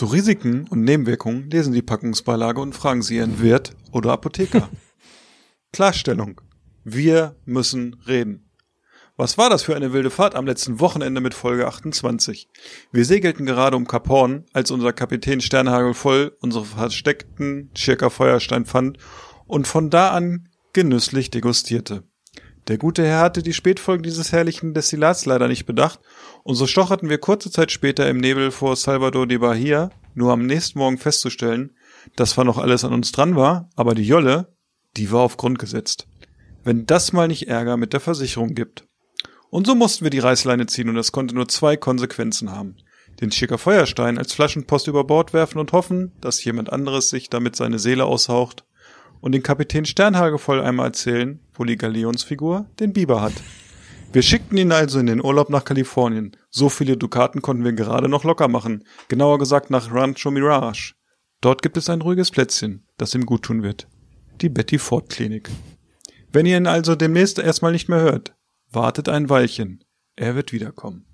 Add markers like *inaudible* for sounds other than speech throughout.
Zu Risiken und Nebenwirkungen lesen Sie die Packungsbeilage und fragen Sie Ihren Wirt oder Apotheker. *laughs* Klarstellung. Wir müssen reden. Was war das für eine wilde Fahrt am letzten Wochenende mit Folge 28? Wir segelten gerade um Kap Horn, als unser Kapitän Sternhagel voll unsere versteckten Schirker Feuerstein fand und von da an genüsslich degustierte. Der gute Herr hatte die Spätfolgen dieses herrlichen Destillats leider nicht bedacht, und so stocherten wir kurze Zeit später im Nebel vor Salvador de Bahia, nur am nächsten Morgen festzustellen, dass zwar noch alles an uns dran war, aber die Jolle, die war auf Grund gesetzt. Wenn das mal nicht Ärger mit der Versicherung gibt. Und so mussten wir die Reißleine ziehen und das konnte nur zwei Konsequenzen haben. Den Schicker Feuerstein als Flaschenpost über Bord werfen und hoffen, dass jemand anderes sich damit seine Seele aushaucht und den Kapitän Sternhage voll einmal erzählen, wo die Galeonsfigur den Biber hat. Wir schickten ihn also in den Urlaub nach Kalifornien. So viele Dukaten konnten wir gerade noch locker machen. Genauer gesagt nach Rancho Mirage. Dort gibt es ein ruhiges Plätzchen, das ihm guttun wird. Die Betty Ford Klinik. Wenn ihr ihn also demnächst erstmal nicht mehr hört, wartet ein Weilchen. Er wird wiederkommen.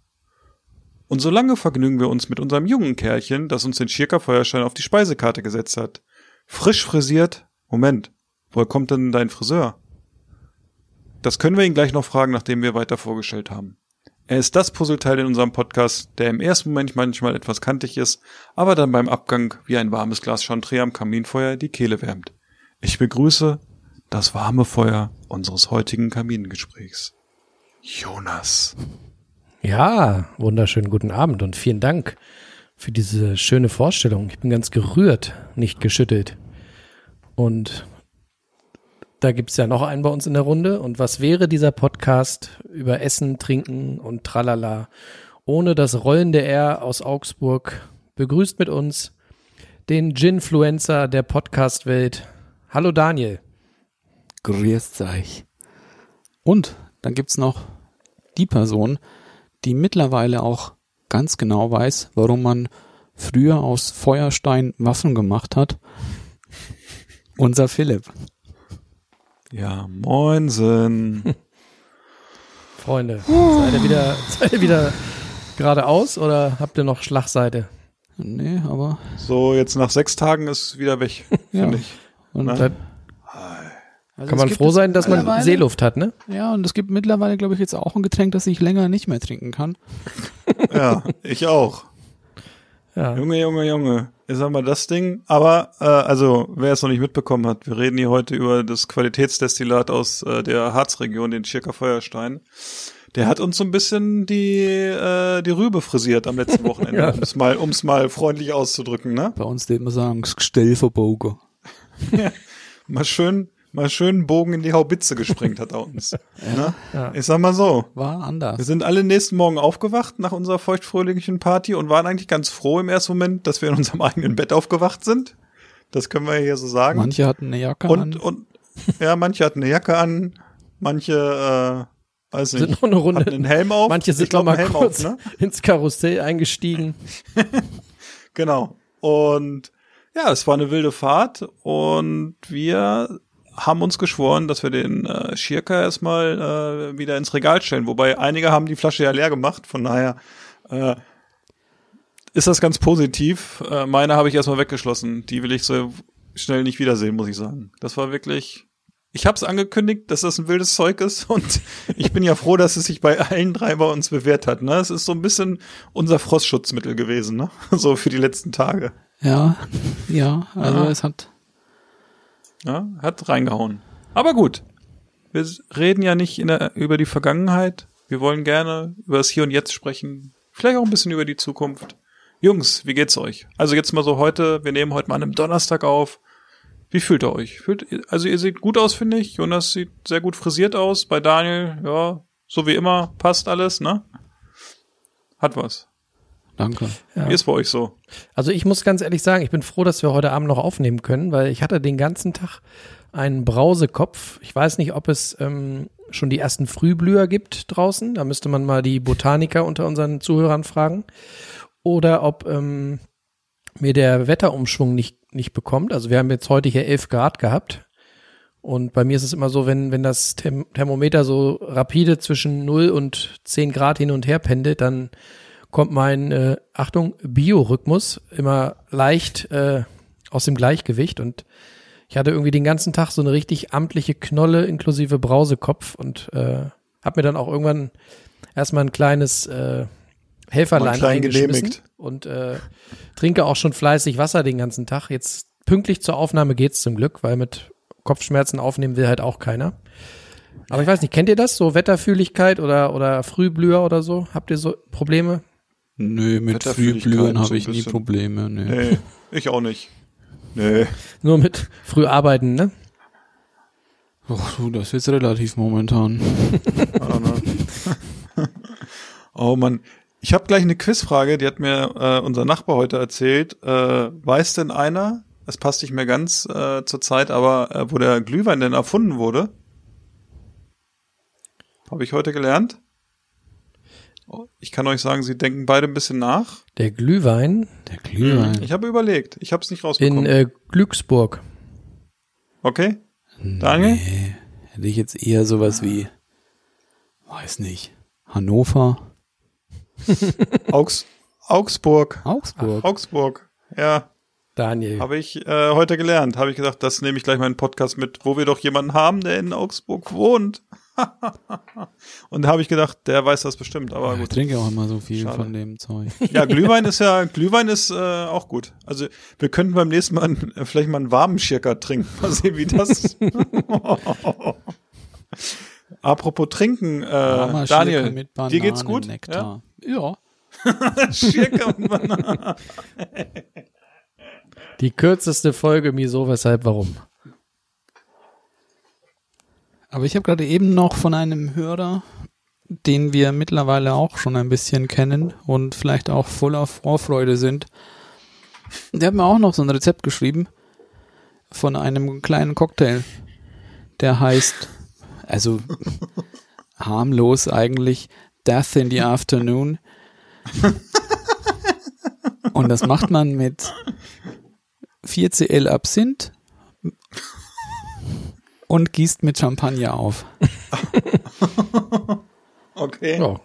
Und solange vergnügen wir uns mit unserem jungen Kerlchen, das uns den Schirker Feuerstein auf die Speisekarte gesetzt hat. Frisch frisiert. Moment, woher kommt denn dein Friseur? Das können wir ihn gleich noch fragen, nachdem wir weiter vorgestellt haben. Er ist das Puzzleteil in unserem Podcast, der im ersten Moment manchmal etwas kantig ist, aber dann beim Abgang wie ein warmes Glas Chantre am Kaminfeuer die Kehle wärmt. Ich begrüße das warme Feuer unseres heutigen Kamingesprächs. Jonas. Ja, wunderschönen guten Abend und vielen Dank für diese schöne Vorstellung. Ich bin ganz gerührt, nicht geschüttelt. Und da gibt's ja noch einen bei uns in der Runde. Und was wäre dieser Podcast über Essen, Trinken und Tralala ohne das rollende R aus Augsburg? Begrüßt mit uns den Ginfluencer der Podcast-Welt. Hallo Daniel. Grüßt euch. Und dann gibt's noch die Person, die mittlerweile auch ganz genau weiß, warum man früher aus Feuerstein Waffen gemacht hat. Unser Philipp. Ja, moinsen. *laughs* Freunde, seid ihr wieder, *laughs* seid ihr wieder geradeaus oder habt ihr noch Schlagseite? Nee, aber So, jetzt nach sechs Tagen ist wieder weg, *laughs* Ja. finde ich. und Na? Da also kann es man froh es sein, dass man Seeluft hat, ne? Ja, und es gibt mittlerweile, glaube ich, jetzt auch ein Getränk, das ich länger nicht mehr trinken kann. Ja, ich auch. Ja. Junge, Junge, Junge. Ich sag mal das Ding. Aber, äh, also, wer es noch nicht mitbekommen hat, wir reden hier heute über das Qualitätsdestillat aus äh, der Harzregion, den Schirker Feuerstein. Der hat uns so ein bisschen die, äh, die Rübe frisiert am letzten *laughs* Wochenende, Ja. um es mal, um's mal freundlich auszudrücken, ne? Bei uns würde man sagen, das Gestell verbogen. *laughs* Mal schön, mal schön einen Bogen in die Haubitze gesprengt hat er uns. *laughs* ne? Ja. Ich sag mal so. War Wir anders. sind alle nächsten Morgen aufgewacht nach unserer feuchtfröhlichen Party und waren eigentlich ganz froh im ersten Moment, dass wir in unserem *laughs* eigenen Bett aufgewacht sind. Das können wir hier so sagen. Manche hatten eine Jacke und, an. und ja, manche hatten eine Jacke an, manche, äh, weiß Sind nicht, noch eine Runde. hatten einen Helm auf. Manche sind glaub, noch mal kurz auf, ne? *laughs* ins Karussell eingestiegen. Genau. Und ja, es war eine wilde Fahrt und wir haben uns geschworen, dass wir den äh, Schirker erstmal äh, wieder ins Regal stellen. Wobei einige haben die Flasche ja leer gemacht, von daher äh, ist das ganz positiv. Äh, meine habe ich erstmal weggeschlossen. Die will ich so schnell nicht wiedersehen, muss ich sagen. Das war wirklich. Ich habe es angekündigt, dass das ein wildes Zeug ist *laughs* und ich bin ja froh, dass es sich bei allen drei bei uns bewährt hat. Ne? Es ist so ein bisschen unser Frostschutzmittel gewesen, ne? *laughs* so für die letzten Tage. ja, ja, also Aha. es hat Ja, hat reingehauen. Aber gut. Wir reden ja nicht der, über die Vergangenheit. Wir wollen gerne über das Hier und Jetzt sprechen. Vielleicht auch ein bisschen über die Zukunft. Jungs, wie geht's euch? Also jetzt mal so heute, wir nehmen heute mal an einem Donnerstag auf. Wie fühlt ihr euch? Fühlt, also ihr seht gut aus, finde ich. Jonas sieht sehr gut frisiert aus. Bei Daniel, ja, so wie immer, passt alles, ne? Hat was. Danke. Ja. Wie ist bei euch so? Also ich muss ganz ehrlich sagen, ich bin froh, dass wir heute Abend noch aufnehmen können, weil ich hatte den ganzen Tag einen Brausekopf. Ich weiß nicht, ob es ähm, schon die ersten Frühblüher gibt draußen. Da müsste man mal die Botaniker unter unseren Zuhörern fragen. Oder ob ähm, mir der Wetterumschwung nicht, nicht bekommt. Also wir haben jetzt heute hier 11 Grad gehabt. Und bei mir ist es immer so, wenn, wenn das Therm Thermometer so rapide zwischen 0 und 10 Grad hin und her pendelt, dann kommt mein, äh, Achtung, Biorhythmus immer leicht äh, aus dem Gleichgewicht. Und ich hatte irgendwie den ganzen Tag so eine richtig amtliche Knolle inklusive Brausekopf und äh, habe mir dann auch irgendwann erstmal ein kleines äh, Helferlein klein eingeschmissen und äh, trinke auch schon fleißig Wasser den ganzen Tag. Jetzt pünktlich zur Aufnahme geht's zum Glück, weil mit Kopfschmerzen aufnehmen will halt auch keiner. Aber ich weiß nicht, kennt ihr das? So Wetterfühligkeit oder, oder Frühblüher oder so? Habt ihr so Probleme? Nö, mit Frühblühen so habe ich nie. Probleme. Nee. Nee, ich auch nicht. Nee. Nur mit Früharbeiten, ne? Ach du, das ist jetzt relativ momentan. Ne? oh Mann. Ich habe gleich eine Quizfrage, die hat mir äh, unser Nachbar heute erzählt. Äh, weiß denn einer, es passt nicht mehr ganz äh, zur Zeit, aber äh, wo der Glühwein denn erfunden wurde? Habe ich heute gelernt. Ich kann euch sagen, sie denken beide ein bisschen nach. Der Glühwein Der Glühwein. Ich habe überlegt. Ich habe es nicht in rausbekommen. äh, Glücksburg. okay? Daniel? Nee, hätte ich jetzt eher sowas wie, weiß nicht, Hannover, *laughs* Augs Augsburg. Augsburg. Augsburg. Ja, Daniel. habe ich äh, heute gelernt. Habe ich gesagt, das nehme ich gleich meinen Podcast mit, wo wir doch jemanden haben, der in Augsburg wohnt. *laughs* Und da habe ich gedacht, der weiß das bestimmt, aber ich gut. trinke auch immer so viel Schade. von dem Zeug. *laughs* Ja, Glühwein ist ja, Glühwein ist äh, auch gut. Also wir könnten beim nächsten Mal äh, vielleicht mal einen warmen Schirker trinken. Mal sehen, wie das. *laughs* Apropos trinken, äh, Warmer Daniel, mit dir geht's gut? Ja. Ja? Schirker und Bananen. Die kürzeste Folge, wieso, weshalb, warum. Aber ich habe gerade eben noch von einem Hörer, den wir mittlerweile auch schon ein bisschen kennen und vielleicht auch voller Vorfreude sind. Der hat mir auch noch so ein Rezept geschrieben von einem kleinen Cocktail, der heißt, also *laughs* harmlos eigentlich, Death in the Afternoon. Und das macht man mit 4cl Absinth und gießt mit Champagner auf. *laughs* Okay. Ja.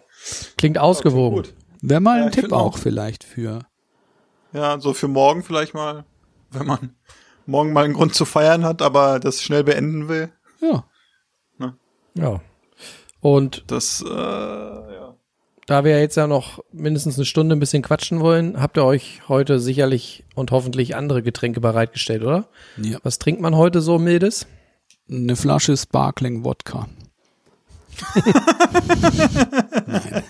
Klingt ausgewogen. Gut. Wäre mal Ja, ein Tipp auch auch. vielleicht für. Ja, so für morgen vielleicht mal, wenn man morgen mal einen Grund zu feiern hat, aber das schnell beenden will. Ja. Ja. Und Das, äh, ja. da wir jetzt ja noch mindestens eine Stunde ein bisschen quatschen wollen, habt ihr euch heute sicherlich und hoffentlich andere Getränke bereitgestellt, oder? ja. Was trinkt man heute so mildes? Eine Flasche Sparkling Wodka. *laughs*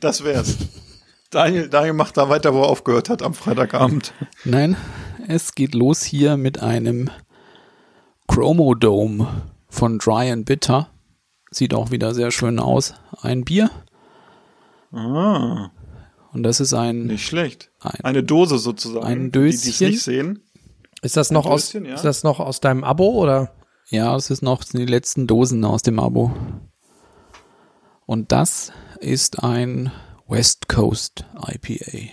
Das wär's. Daniel, Daniel macht da weiter, wo er aufgehört hat am Freitagabend. Nein, es geht los hier mit einem Chromodome von Dry and Bitter. Sieht auch wieder sehr schön aus. Ein Bier. Ah, Und das ist ein, nicht schlecht. ein Eine Dose sozusagen. Ein Die, die Döschen. nicht sehen. Ist das noch aus, ja. ist das noch aus deinem Abo oder? Ja, es ist noch die letzten Dosen aus dem Abo. Und das ist ein West Coast IPA.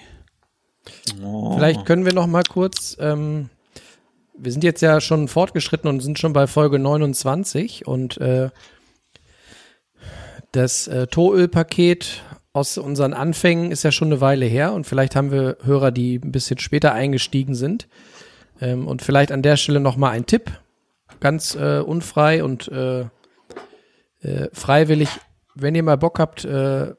Oh. Vielleicht können wir noch mal kurz, ähm, wir sind jetzt ja schon fortgeschritten und sind schon bei Folge 29 und äh, das äh, Toölpaket aus unseren Anfängen ist ja schon eine Weile her und vielleicht haben wir Hörer, die ein bisschen später eingestiegen sind. Ähm, und vielleicht an der Stelle noch mal ein Tipp, ganz äh, unfrei und äh, äh, freiwillig, wenn ihr mal Bock habt, äh,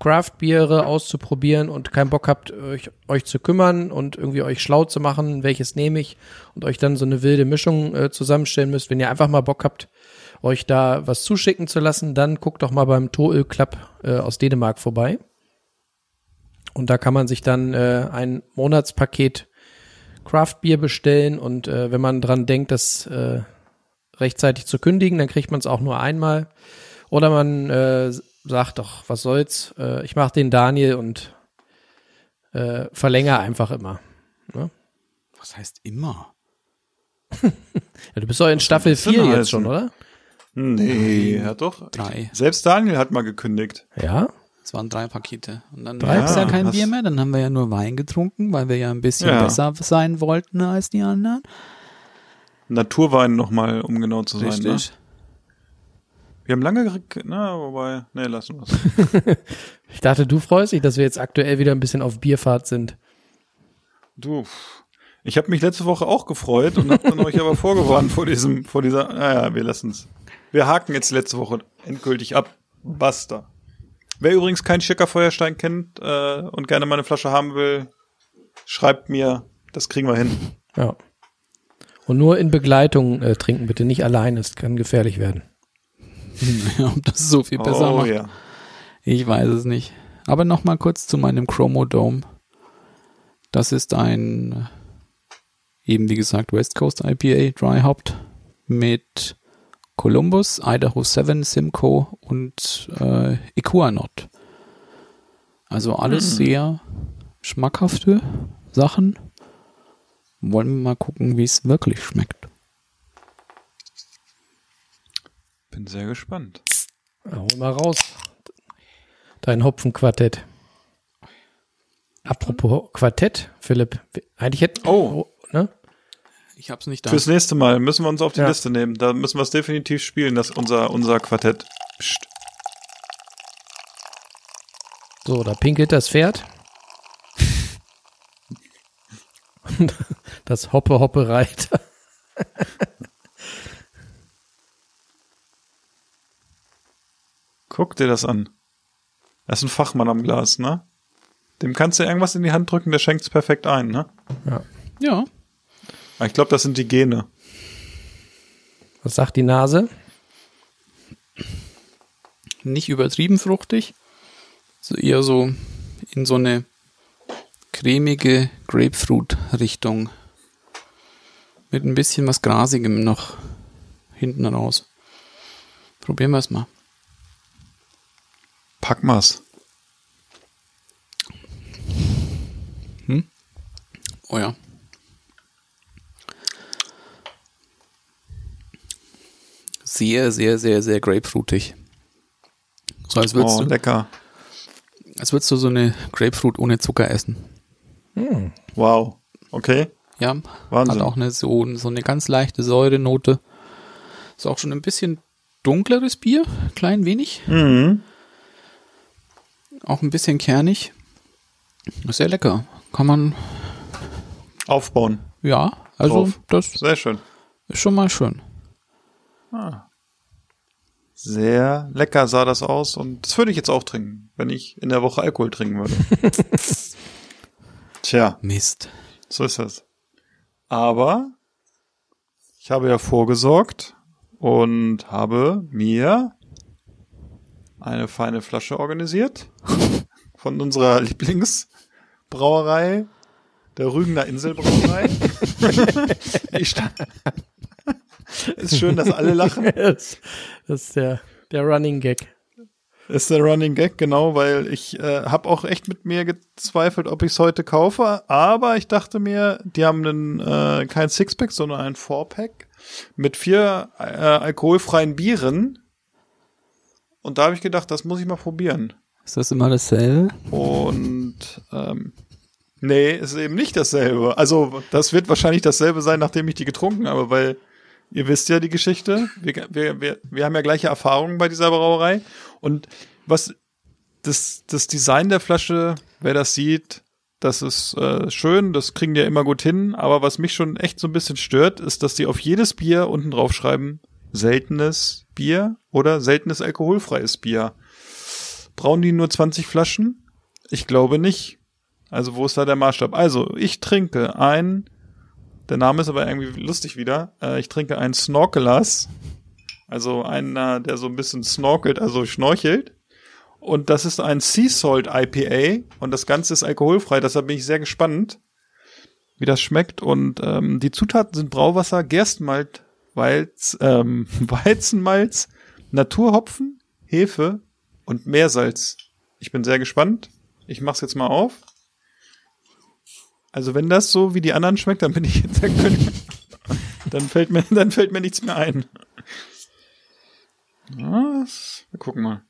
Craft-Biere auszuprobieren und keinen Bock habt, euch, euch zu kümmern und irgendwie euch schlau zu machen, welches nehme ich und euch dann so eine wilde Mischung äh, zusammenstellen müsst, wenn ihr einfach mal Bock habt, euch da was zuschicken zu lassen, dann guckt doch mal beim Toöl Club äh, aus Dänemark vorbei. Und da kann man sich dann äh, ein Monatspaket Craft-Bier bestellen und äh, wenn man dran denkt, das äh, rechtzeitig zu kündigen, dann kriegt man es auch nur einmal. Oder man äh, sagt doch, was soll's, äh, ich mache den Daniel und äh, verlänger einfach immer. Was heißt immer? *laughs* Ja, du bist doch in Staffel das denn 4 jetzt schon, oder? Nee, ja doch. Drei. Selbst Daniel hat mal gekündigt. Ja. Es waren drei Pakete. Und dann gab es ja kein Bier mehr. Dann haben wir ja nur Wein getrunken, weil wir ja ein bisschen Ja. besser sein wollten als die anderen. Naturwein nochmal, um genau zu sein. Ne? Richtig. Wir haben lange, ge- na, wobei, nee, lassen wir's. *laughs* Ich dachte, du freust dich, dass wir jetzt aktuell wieder ein bisschen auf Bierfahrt sind. Du, ich habe mich letzte Woche auch gefreut und habe dann euch aber vorgewarnt vor diesem, vor dieser, naja, wir lassen's. Wir haken jetzt letzte Woche endgültig ab. Basta. Wer übrigens keinen Schicker Feuerstein kennt äh, und gerne mal eine Flasche haben will, schreibt mir, das kriegen wir hin. Ja. Und nur in Begleitung äh, trinken, bitte nicht allein, es kann gefährlich werden. *laughs* Ja, ob das so viel besser oh macht. ja. Ich weiß es nicht. Aber noch mal kurz zu meinem Chromodome. Das ist ein, äh, eben wie gesagt, West Coast IPA Dry Hopped mit Columbus, Idaho 7, Simcoe und äh, Equanot. Also alles sehr schmackhafte Sachen. Wollen wir mal gucken, wie es wirklich schmeckt. Bin sehr gespannt. Hol mal raus. Dein Hopfenquartett. Apropos Quartett, Philipp. Eigentlich hätten. Oh. Ich hab's nicht da. Fürs nächste Mal müssen wir uns auf die Ja. Liste nehmen. Da müssen wir es definitiv spielen, das unser, unser Quartett. Psst. So, da pinkelt das Pferd. Und *laughs* das Hoppe Hoppe Reiter. *laughs* Guck dir das an. Er ist ein Fachmann am Glas, ne? Dem kannst du irgendwas in die Hand drücken, der schenkt's perfekt ein, ne? ja, Aber ich glaube, das sind die Gene. Was sagt die Nase? nicht übertrieben fruchtig. So eher so in so eine cremige Grapefruit-Richtung. Mit ein bisschen was Grasigem noch hinten raus. Probieren wir es mal. Pack mal's. Oh ja. Sehr, sehr, sehr, sehr grapefruitig. So als würdest, Oh, du, lecker. als würdest du so eine Grapefruit ohne Zucker essen. Wow. Okay. Ja, Wahnsinn. hat auch eine so, so eine ganz leichte Säurenote. Ist auch schon ein bisschen dunkleres Bier, klein wenig. Mhm. Auch ein bisschen kernig. Sehr lecker. Kann man, Aufbauen. ja, also Drauf. das Sehr schön. ist schon mal schön. Sehr lecker sah das aus und das würde ich jetzt auch trinken, wenn ich in der Woche Alkohol trinken würde. *laughs* Tja, Mist. so ist das. Aber ich habe ja vorgesorgt und habe mir eine feine Flasche organisiert *laughs* von unserer Lieblingsbrauerei, der Rügener Inselbrauerei. *laughs* ich stand ist schön, dass alle lachen. *laughs* Das, ist der, der Running Gag. Ist der Running Gag, genau, weil ich äh, habe auch echt mit mir gezweifelt, ob ich es heute kaufe, aber ich dachte mir, die haben einen, äh, kein Sixpack, sondern ein Fourpack mit vier äh, alkoholfreien Bieren. Und da habe ich gedacht, das muss ich mal probieren. Ist das immer dasselbe? Und ähm, nee, ist eben nicht dasselbe. Also das wird wahrscheinlich dasselbe sein, nachdem ich die getrunken habe, weil ihr wisst ja die Geschichte. Wir, wir, wir, wir haben ja gleiche Erfahrungen bei dieser Brauerei. Und was das, das Design der Flasche, wer das sieht, das ist äh, schön, das kriegen die ja immer gut hin. Aber was mich schon echt so ein bisschen stört, ist, dass die auf jedes Bier unten drauf schreiben, seltenes Bier oder seltenes alkoholfreies Bier. Brauchen die nur 20 Flaschen? Ich glaube nicht. Also wo ist da der Maßstab? Also ich trinke ein, der Name ist aber irgendwie lustig wieder, äh, ich trinke ein Snorkelers, also einer, der so ein bisschen snorkelt, also schnorchelt. Und das ist ein Sea Salt IPA und das Ganze ist alkoholfrei, deshalb bin ich sehr gespannt, wie das schmeckt. Und ähm, die Zutaten sind Brauwasser, Gerstenmalt, Weiz, ähm, *laughs* Weizenmalz, Naturhopfen, Hefe und Meersalz. Ich bin sehr gespannt. Ich mach's jetzt mal auf. Also wenn das so wie die anderen schmeckt, dann bin ich jetzt der König. Dann fällt mir, dann fällt mir nichts mehr ein. Was? Wir gucken mal.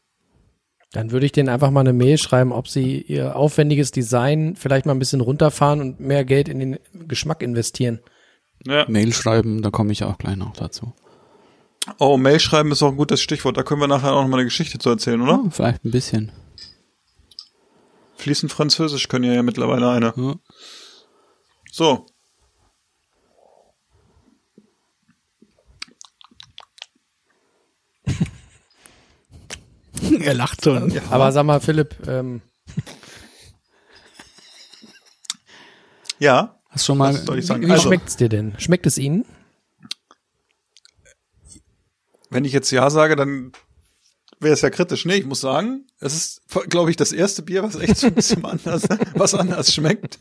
Dann würde ich denen einfach mal eine Mail schreiben, ob sie ihr aufwendiges Design vielleicht mal ein bisschen runterfahren und mehr Geld in den Geschmack investieren. Ja. Mail schreiben, da komme ich auch gleich noch dazu. Oh, Mail schreiben ist auch ein gutes Stichwort. Da können wir nachher auch noch mal eine Geschichte zu erzählen, oder? Ja, vielleicht ein bisschen. Fließend Französisch können ja, ja mittlerweile eine. Ja. So. *laughs* er lacht schon. Aber sag mal, Philipp, ähm, Ja, Hast schon mal was soll ich wie, sagen? wie Also, schmeckt's dir denn? Schmeckt es Ihnen? wenn ich jetzt Ja sage, dann wäre es ja kritisch. Nee, ich muss sagen, es ist, glaube ich, das erste Bier, was echt so ein bisschen *laughs* anders, was anders schmeckt.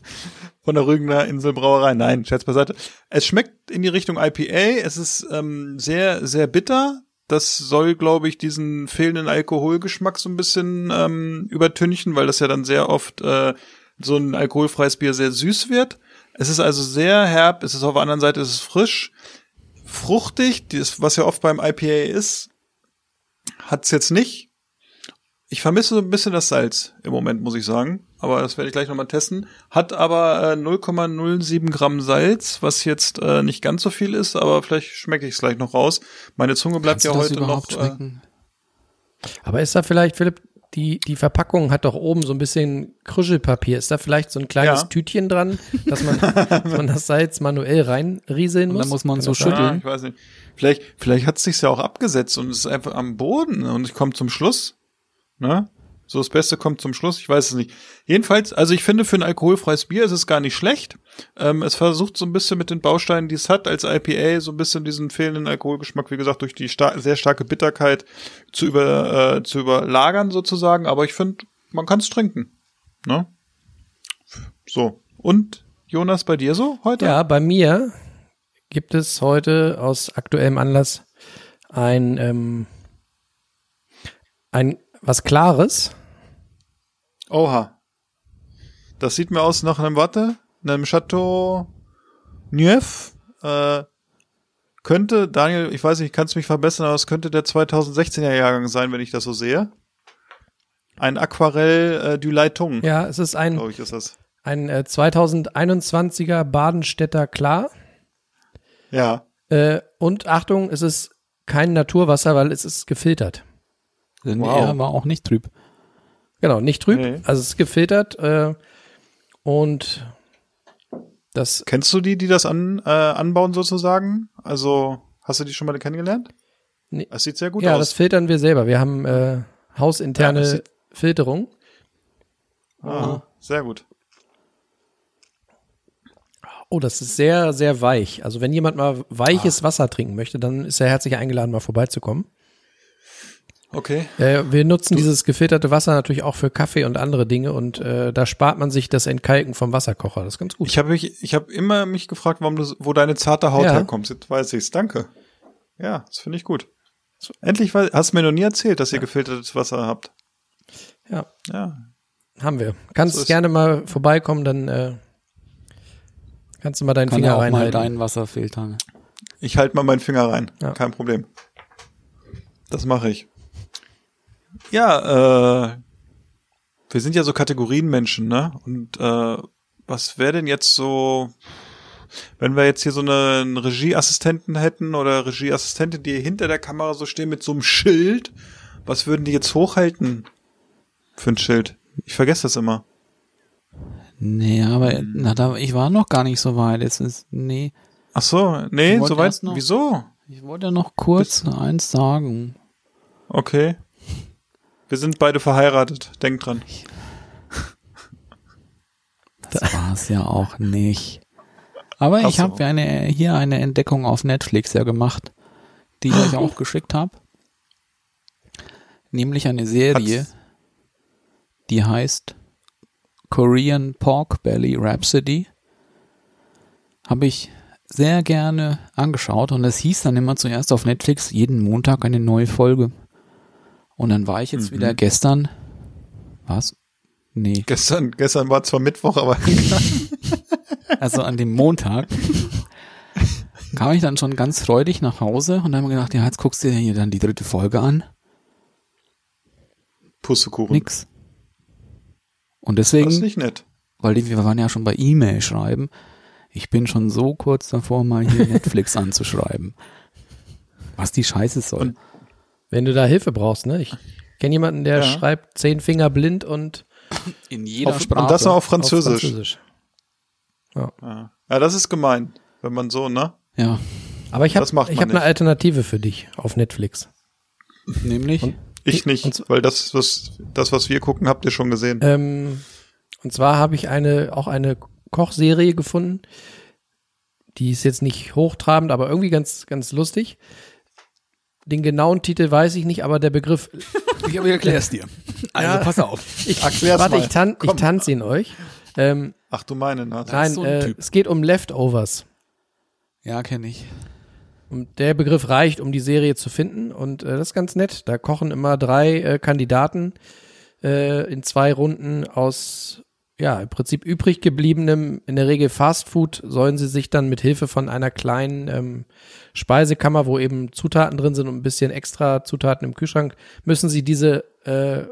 Von der Rügener Inselbrauerei. Nein, Scherz beiseite. Es schmeckt in die Richtung IPA. Es ist ähm, sehr, sehr bitter. Das soll, glaube ich, diesen fehlenden Alkoholgeschmack so ein bisschen ähm, übertünchen, weil das ja dann sehr oft äh, so ein alkoholfreies Bier sehr süß wird. Es ist also sehr herb. Es ist auf der anderen Seite, es ist frisch, fruchtig, was ja oft beim IPA ist, hat's jetzt nicht. Ich vermisse so ein bisschen das Salz im Moment, muss ich sagen. Aber das werde ich gleich nochmal testen. Hat aber äh, 0,07 Gramm Salz, was jetzt äh, nicht ganz so viel ist, aber vielleicht schmecke ich es gleich noch raus. Meine Zunge bleibt Kannst ja heute noch. Äh? Aber ist da vielleicht, Philipp, die, die Verpackung hat doch oben so ein bisschen Kruschelpapier. Ist da vielleicht so ein kleines Ja. Tütchen dran, dass man, *laughs* dass man das Salz manuell reinrieseln Und muss? dann muss man Kann so schütteln. ah, ich weiß nicht. Vielleicht, vielleicht hat es sich ja auch abgesetzt und es ist einfach am Boden und ich komme zum Schluss. Ne? So das Beste kommt zum Schluss, ich weiß es nicht. Jedenfalls, also ich finde, für ein alkoholfreies Bier ist es gar nicht schlecht. Ähm, es versucht so ein bisschen mit den Bausteinen, die es hat, als IPA, so ein bisschen diesen fehlenden Alkoholgeschmack, wie gesagt, durch die star sehr starke Bitterkeit zu, über, äh, zu überlagern sozusagen. Aber ich finde, man kann es trinken. Ne? So. Und Jonas, bei dir so heute? Ja, bei mir gibt es heute aus aktuellem Anlass ein, ähm, ein was Klares. Oha. Das sieht mir aus nach einem, warte, einem Chateau Neuf. Äh, könnte, Daniel, ich weiß nicht, kannst mich verbessern, aber es könnte der 2016er Jahrgang sein, wenn ich das so sehe. Ein Aquarell äh, du Leitung, Ja, es ist ein, glaube ich, ist das. ein äh, 2021er Badenstädter Klar. Ja. Äh, und Achtung, es ist kein Naturwasser, weil es ist gefiltert. Denn Wow. er war auch nicht trüb. Genau, nicht trüb, Nee. also es ist gefiltert äh, und das Kennst du die, die das an, äh, anbauen sozusagen? Also, hast du die schon mal kennengelernt? Nee. Das sieht sehr gut ja, aus. das filtern wir selber. Wir haben äh, hausinterne Ja, Filterung. ah, sehr gut. Oh, das ist sehr, sehr weich. Also wenn jemand mal weiches Ah. Wasser trinken möchte, dann ist er herzlich eingeladen, mal vorbeizukommen. Okay. Äh, wir nutzen dieses gefilterte Wasser natürlich auch für Kaffee und andere Dinge und äh, da spart man sich das Entkalken vom Wasserkocher. Das ist ganz gut. Ich habe mich, ich habe immer mich gefragt, warum du, wo deine zarte Haut Ja. herkommt. Jetzt weiß ich's. Danke. Ja, das finde ich gut. Endlich weiß, hast du mir noch nie erzählt, dass ihr gefiltertes Wasser habt. ja, Ja. haben wir. Kannst So gerne mal vorbeikommen, dann äh, kannst du mal deinen Kann Finger er auch mal reinhalten. dein Wasser filtern. Ich halte mal meinen Finger rein. Ja. Kein Problem. Das mache ich. Ja, äh, wir sind ja so Kategorienmenschen, ne? Und äh, was wäre denn jetzt so, wenn wir jetzt hier so eine, einen Regieassistenten hätten oder Regieassistentin, die hinter der Kamera so stehen mit so einem Schild, was würden die jetzt hochhalten für ein Schild? Ich vergesse das immer. Nee, aber na, da, ich war noch gar nicht so weit. Es ist, nee, Ach so, nee, soweit. erst noch- Wieso? ich wollte noch kurz eins sagen. Okay. Wir sind beide verheiratet. Denk dran. Das war es ja auch nicht. Aber Ach ich so. habe eine, hier eine Entdeckung auf Netflix ja gemacht, die ich euch auch geschickt habe. Nämlich eine Serie, Hat's- die heißt Korean Pork Belly Rhapsody. Habe ich sehr gerne angeschaut und es hieß dann immer zuerst auf Netflix jeden Montag eine neue Folge. Und dann war ich jetzt Mhm. wieder gestern. Was? Nee. Gestern, gestern war zwar Mittwoch, aber *laughs* also an dem Montag, kam ich dann schon ganz freudig nach Hause und dann haben wir gedacht, ja, jetzt guckst du dir hier dann die dritte Folge an. Pustekuchen. Nix. Und Das ist deswegen, nicht nett. weil die, wir waren ja schon bei E-Mail schreiben, ich bin schon so kurz davor, mal hier *laughs* Netflix anzuschreiben. Was die Scheiße soll. Wenn du da Hilfe brauchst, ne? Ich kenne jemanden, der Ja. schreibt zehn Finger blind und in jeder Auf, Sprache. und das noch auf auf Französisch. Französisch. Ja. ja, das ist gemein, wenn man so, ne? Ja, Aber ich habe hab eine. Alternative für dich auf Netflix. nämlich. Ich nicht, und- weil das, was, das, was wir gucken, habt ihr schon gesehen. Ähm, und zwar habe ich eine auch eine Kochserie gefunden. Die ist jetzt nicht hochtrabend, aber irgendwie ganz ganz lustig. Den genauen Titel weiß ich nicht, aber der Begriff. *laughs* ich aber erklär's *laughs* dir. Also Ja. pass auf. Ich, Erklär's warte, mal. ich, tan ich tanze ihn euch. Ähm, Ach, du meinen, ne? nein, so äh, es geht um Leftovers. Ja, kenne ich. Und der Begriff reicht, um die Serie zu finden. Und äh, das ist ganz nett. Da kochen immer drei äh, Kandidaten äh, in zwei Runden aus, ja, im Prinzip übrig gebliebenem, in der Regel Fast Food, sollen sie sich dann mit Hilfe von einer kleinen ähm, Speisekammer, wo eben Zutaten drin sind und ein bisschen extra Zutaten im Kühlschrank, müssen sie diese äh,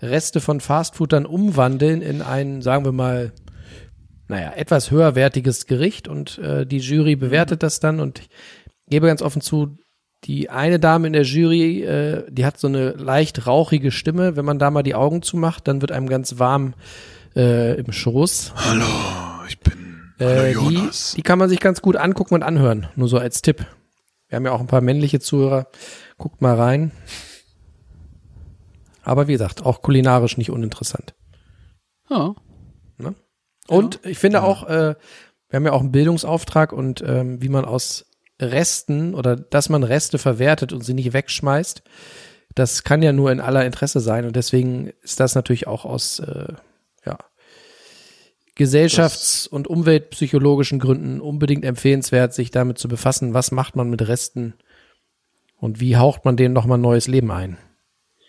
Reste von Fast Food dann umwandeln in ein, sagen wir mal, naja, etwas höherwertiges Gericht und äh, die Jury bewertet das dann und ich gebe ganz offen zu, die eine Dame in der Jury, äh, die hat so eine leicht rauchige Stimme. Wenn man da mal die Augen zumacht, dann wird einem ganz warm äh, im Schoß. Hallo, ich bin Äh, die, die kann man sich ganz gut angucken und anhören. Nur so als Tipp. Wir haben ja auch ein paar männliche Zuhörer. Guckt mal rein. Aber wie gesagt, auch kulinarisch nicht uninteressant. Ja. Und ich finde auch, äh, wir haben ja auch einen Bildungsauftrag und ähm, wie man aus Resten oder dass man Reste verwertet und sie nicht wegschmeißt, das kann ja nur in aller Interesse sein und deswegen ist das natürlich auch aus äh, ja, gesellschafts- und umweltpsychologischen Gründen unbedingt empfehlenswert, sich damit zu befassen, was macht man mit Resten und wie haucht man denen nochmal neues Leben ein.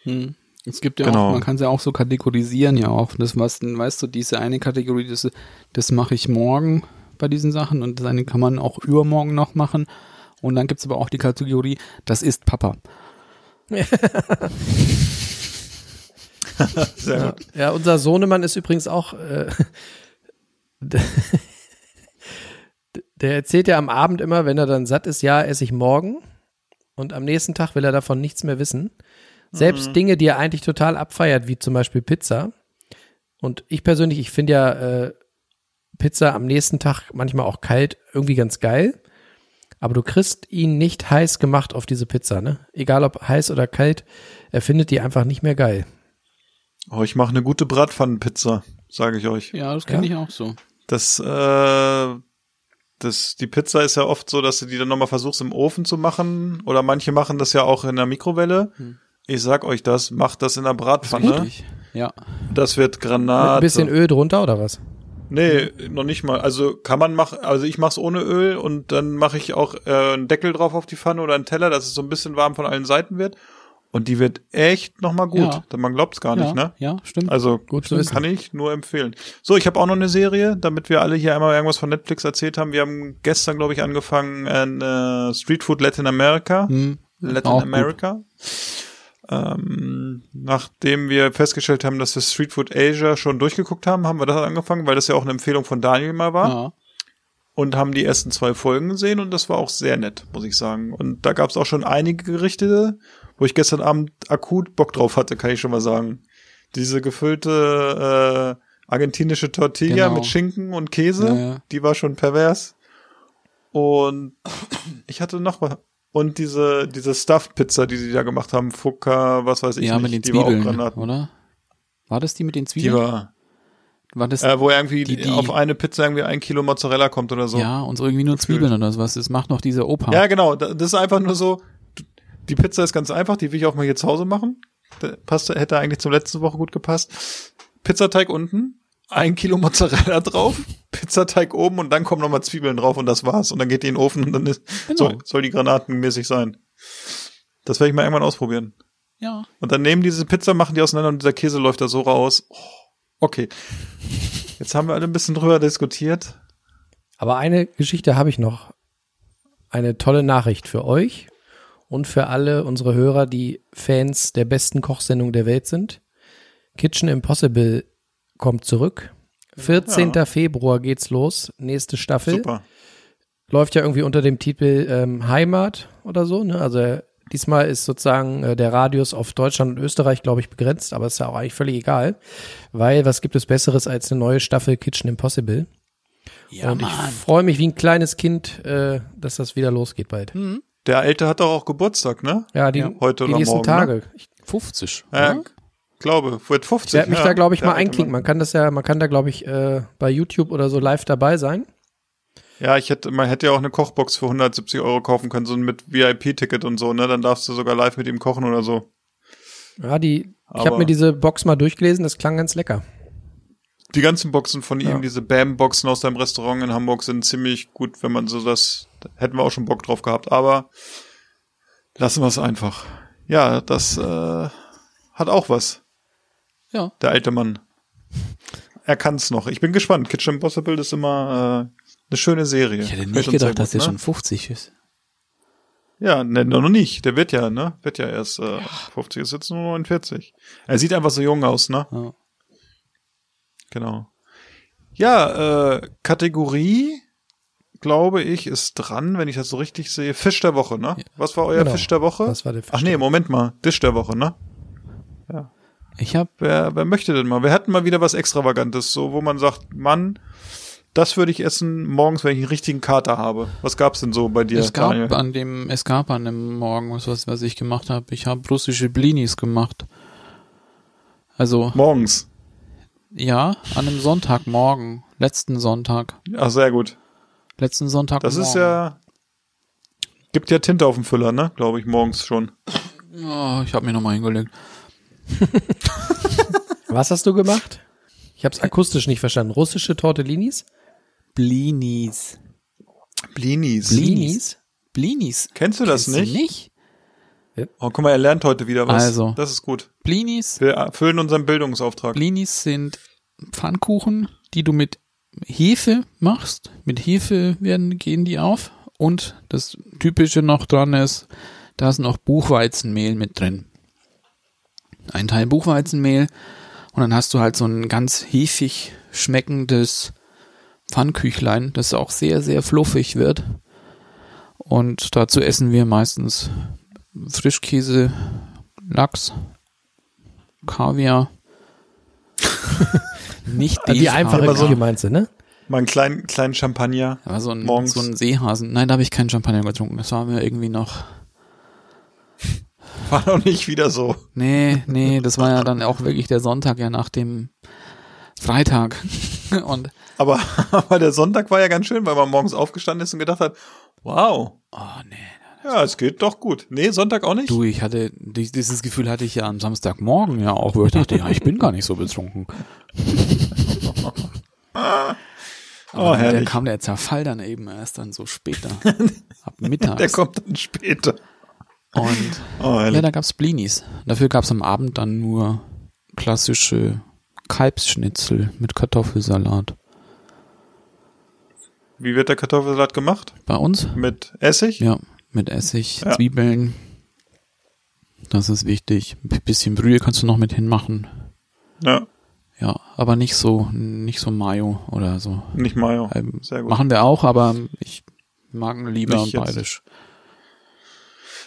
Hm. Es gibt ja Genau. auch, man kann sie auch so kategorisieren ja auch. Das was, weißt du, diese eine Kategorie, das, das mache ich morgen bei diesen Sachen und das eine kann man auch übermorgen noch machen. Und dann gibt's aber auch die Kategorie, das ist Papa. *laughs* Sehr Ja, gut. ja, unser Sohnemann ist übrigens auch, äh, *laughs* der, erzählt ja am Abend immer, wenn er dann satt ist, ja, esse ich morgen. Und am nächsten Tag will er davon nichts mehr wissen. Selbst Dinge, die er eigentlich total abfeiert, wie zum Beispiel Pizza. Und ich persönlich, ich finde ja äh, Pizza am nächsten Tag manchmal auch kalt irgendwie ganz geil. Aber du kriegst ihn nicht heiß gemacht auf diese Pizza, ne? Egal ob heiß oder kalt, er findet die einfach nicht mehr geil. Oh, ich mache eine gute Bratpfannenpizza, sage ich euch. Ja, das kenne Ja. ich auch so. Das, äh, das, die Pizza ist ja oft so, dass du die dann nochmal versuchst im Ofen zu machen. Oder manche machen das ja auch in der Mikrowelle. Hm. Ich sag euch das, macht das in der Bratpfanne. Richtig. Ja. Das wird Mit Granate. ein bisschen Öl drunter oder was? Nee, noch nicht mal. Also kann man machen, also ich mach's ohne Öl und dann mache ich auch äh, einen Deckel drauf auf die Pfanne oder einen Teller, dass es so ein bisschen warm von allen Seiten wird. Und die wird echt nochmal gut. Ja. Man glaubt's gar ja, nicht, ne? Ja, stimmt. Also Gut stimmt, kann ich nur empfehlen. So, ich habe auch noch eine Serie, damit wir alle hier einmal irgendwas von Netflix erzählt haben. Wir haben gestern, glaube ich, angefangen in äh, Street Food Latin America. Hm, Latin. America. Ähm, nachdem wir festgestellt haben, dass wir Street Food Asia schon durchgeguckt haben, haben wir das angefangen, weil das ja auch eine Empfehlung von Daniel mal war. Ja. Und haben die ersten zwei Folgen gesehen und das war auch sehr nett, muss ich sagen. Und da gab es auch schon einige Gerichte, wo ich gestern Abend akut Bock drauf hatte, kann ich schon mal sagen. Diese gefüllte äh, argentinische Tortilla Genau. mit Schinken und Käse, Ja, ja. die war schon pervers. Und ich hatte noch mal und diese diese Stuffed Pizza, die sie da gemacht haben, Fuka, was weiß ich ja, nicht, mit den die war auch Zwiebeln, Granaten. oder? War das die mit den Die Zwiebeln? war, war das, äh, wo irgendwie die- die- auf eine Pizza irgendwie ein Kilo Mozzarella kommt oder so. ja, und so irgendwie nur Zwiebeln oder sowas. Das macht noch dieser Opa. Ja, genau. da- Das ist einfach nur so. Die Pizza ist ganz einfach. Die will ich auch mal hier zu Hause machen. Passt, hätte eigentlich zum letzten Woche gut gepasst. Pizzateig unten, ein Kilo Mozzarella drauf, *laughs* Pizzateig oben und dann kommen nochmal Zwiebeln drauf und das war's. Und dann geht die in den Ofen und dann ist, Genau. soll, soll die granatenmäßig sein. Das werde ich mal irgendwann ausprobieren. ja. Und dann nehmen diese Pizza, machen die auseinander und dieser Käse läuft da so raus. Oh, okay. Jetzt haben wir alle ein bisschen drüber diskutiert. Aber eine Geschichte habe ich noch. Eine tolle Nachricht für euch und für alle unsere Hörer, die Fans der besten Kochsendung der Welt sind. Kitchen Impossible kommt zurück. 14. Februar geht's los. Nächste Staffel. Super. Läuft ja irgendwie unter dem Titel ähm, Heimat oder so. Ne? Also diesmal ist sozusagen äh, der Radius auf Deutschland und Österreich, glaube ich, begrenzt. Aber ist ja auch eigentlich völlig egal. Weil was gibt es Besseres als eine neue Staffel Kitchen Impossible? Ja, und ich freue mich wie ein kleines Kind, äh, dass das wieder losgeht bald. Der Alte hat doch auch Geburtstag, ne? Ja, die, heute die oder nächsten morgen, Tage. Ne? Ich 50. Ja, oder? glaube, wird 50. werde mich ja, da, glaube ich, mal einklinken. Man kann das ja, man kann da, glaube ich, äh, bei YouTube oder so live dabei sein. Ja, ich hätte, man hätte ja auch eine Kochbox für 170 Euro kaufen können, so mit VIP-Ticket und so, ne? Dann darfst du sogar live mit ihm kochen oder so. Ja, die, ich habe mir diese Box mal durchgelesen, das klang ganz lecker. Die ganzen Boxen von Ja. ihm, diese Bam-Boxen aus seinem Restaurant in Hamburg sind ziemlich gut, wenn man so das, da hätten wir auch schon Bock drauf gehabt, aber lassen wir es einfach. Ja, das äh, hat auch was, Ja. der alte Mann. Er kann's noch. Ich bin gespannt. Kitchen Impossible ist immer äh, eine schöne Serie. Ich hätte nicht gedacht, dass gut, er ne? schon 50 ist. Ja, ne, noch nicht. Der wird ja, ne? Wird ja erst äh, 50, ist jetzt nur 49. Er sieht einfach so jung aus, ne? Ja. Genau. Ja, äh, Kategorie, glaube ich, ist dran, wenn ich das so richtig sehe. Fisch der Woche, ne? Was war euer Genau. Fisch der Woche? Was war der Fisch Ach nee? Moment mal. Tisch der Woche, ne? Ich habe Wer, wer möchte denn mal? Wir hatten mal wieder was Extravagantes, so wo man sagt, Mann, das würde ich essen morgens, wenn ich einen richtigen Kater habe. Was gab's denn so bei dir, es gab Daniel? an dem es gab an dem Morgen was was, was ich gemacht habe. Ich habe russische Blinis gemacht. Also Morgens. Ja, an einem Sonntagmorgen, letzten Sonntag, Ach, sehr gut. letzten Sonntag. Das ist ja, gibt ja Tinte auf dem Füller, ne? Glaube ich, morgens schon. Oh, ich habe mir noch mal hingelegt. *laughs* Was hast du gemacht? Ich habe es akustisch nicht verstanden. Russische Tortellinis? Blinis. Blinis. Blinis? Blinis. Kennst du das Kennst du nicht? Oh, guck mal, er lernt heute wieder was. Also. Das ist gut. Blinis Wir erfüllen unseren Bildungsauftrag. Blinis sind Pfannkuchen, die du mit Hefe machst. Mit Hefe werden, gehen die auf. Und das Typische noch dran ist, da ist noch Buchweizenmehl mit drin. Ein Teil Buchweizenmehl und dann hast du halt so ein ganz hefig schmeckendes Pfannküchlein, das auch sehr, sehr fluffig wird. Und dazu essen wir meistens Frischkäse, Lachs, Kaviar. *laughs* Nicht Die Beefhaken. einfache aber so- Küche meinst du, ne? Mal einen kleinen, kleinen Champagner. Aber so ein, Morgens. so ein Seehasen. Nein, da habe ich keinen Champagner getrunken. Das war mir irgendwie noch. *laughs* War noch nicht wieder so. Nee, nee, das war ja dann auch wirklich der Sonntag ja nach dem Freitag. *laughs* Und Aber, aber der Sonntag war ja ganz schön, weil man morgens aufgestanden ist und gedacht hat, wow, oh nee. Ja, es geht doch gut. Nee, Sonntag auch nicht? Du, ich hatte die- dieses Gefühl hatte ich ja am Samstagmorgen ja auch, wo ich dachte, ja, ich bin gar nicht so betrunken. *laughs* Aber Oh, dann, der herrlich. kam der Zerfall dann eben erst dann so später. *laughs* Ab mittags. Der kommt dann später. Und Oh, Ja, herrlich. da gab's Blinis. Dafür gab's am Abend dann nur klassische Kalbsschnitzel mit Kartoffelsalat. Wie wird der Kartoffelsalat gemacht? Bei uns? Mit Essig? Ja, mit Essig, Ja. Zwiebeln. Das ist wichtig. Ein bisschen Brühe kannst du noch mit hinmachen. Ja, Ja, aber nicht so, nicht so Mayo oder so. nicht Mayo. Ähm, Sehr gut. Machen wir auch, aber ich mag lieber Nicht jetzt. bayerisch.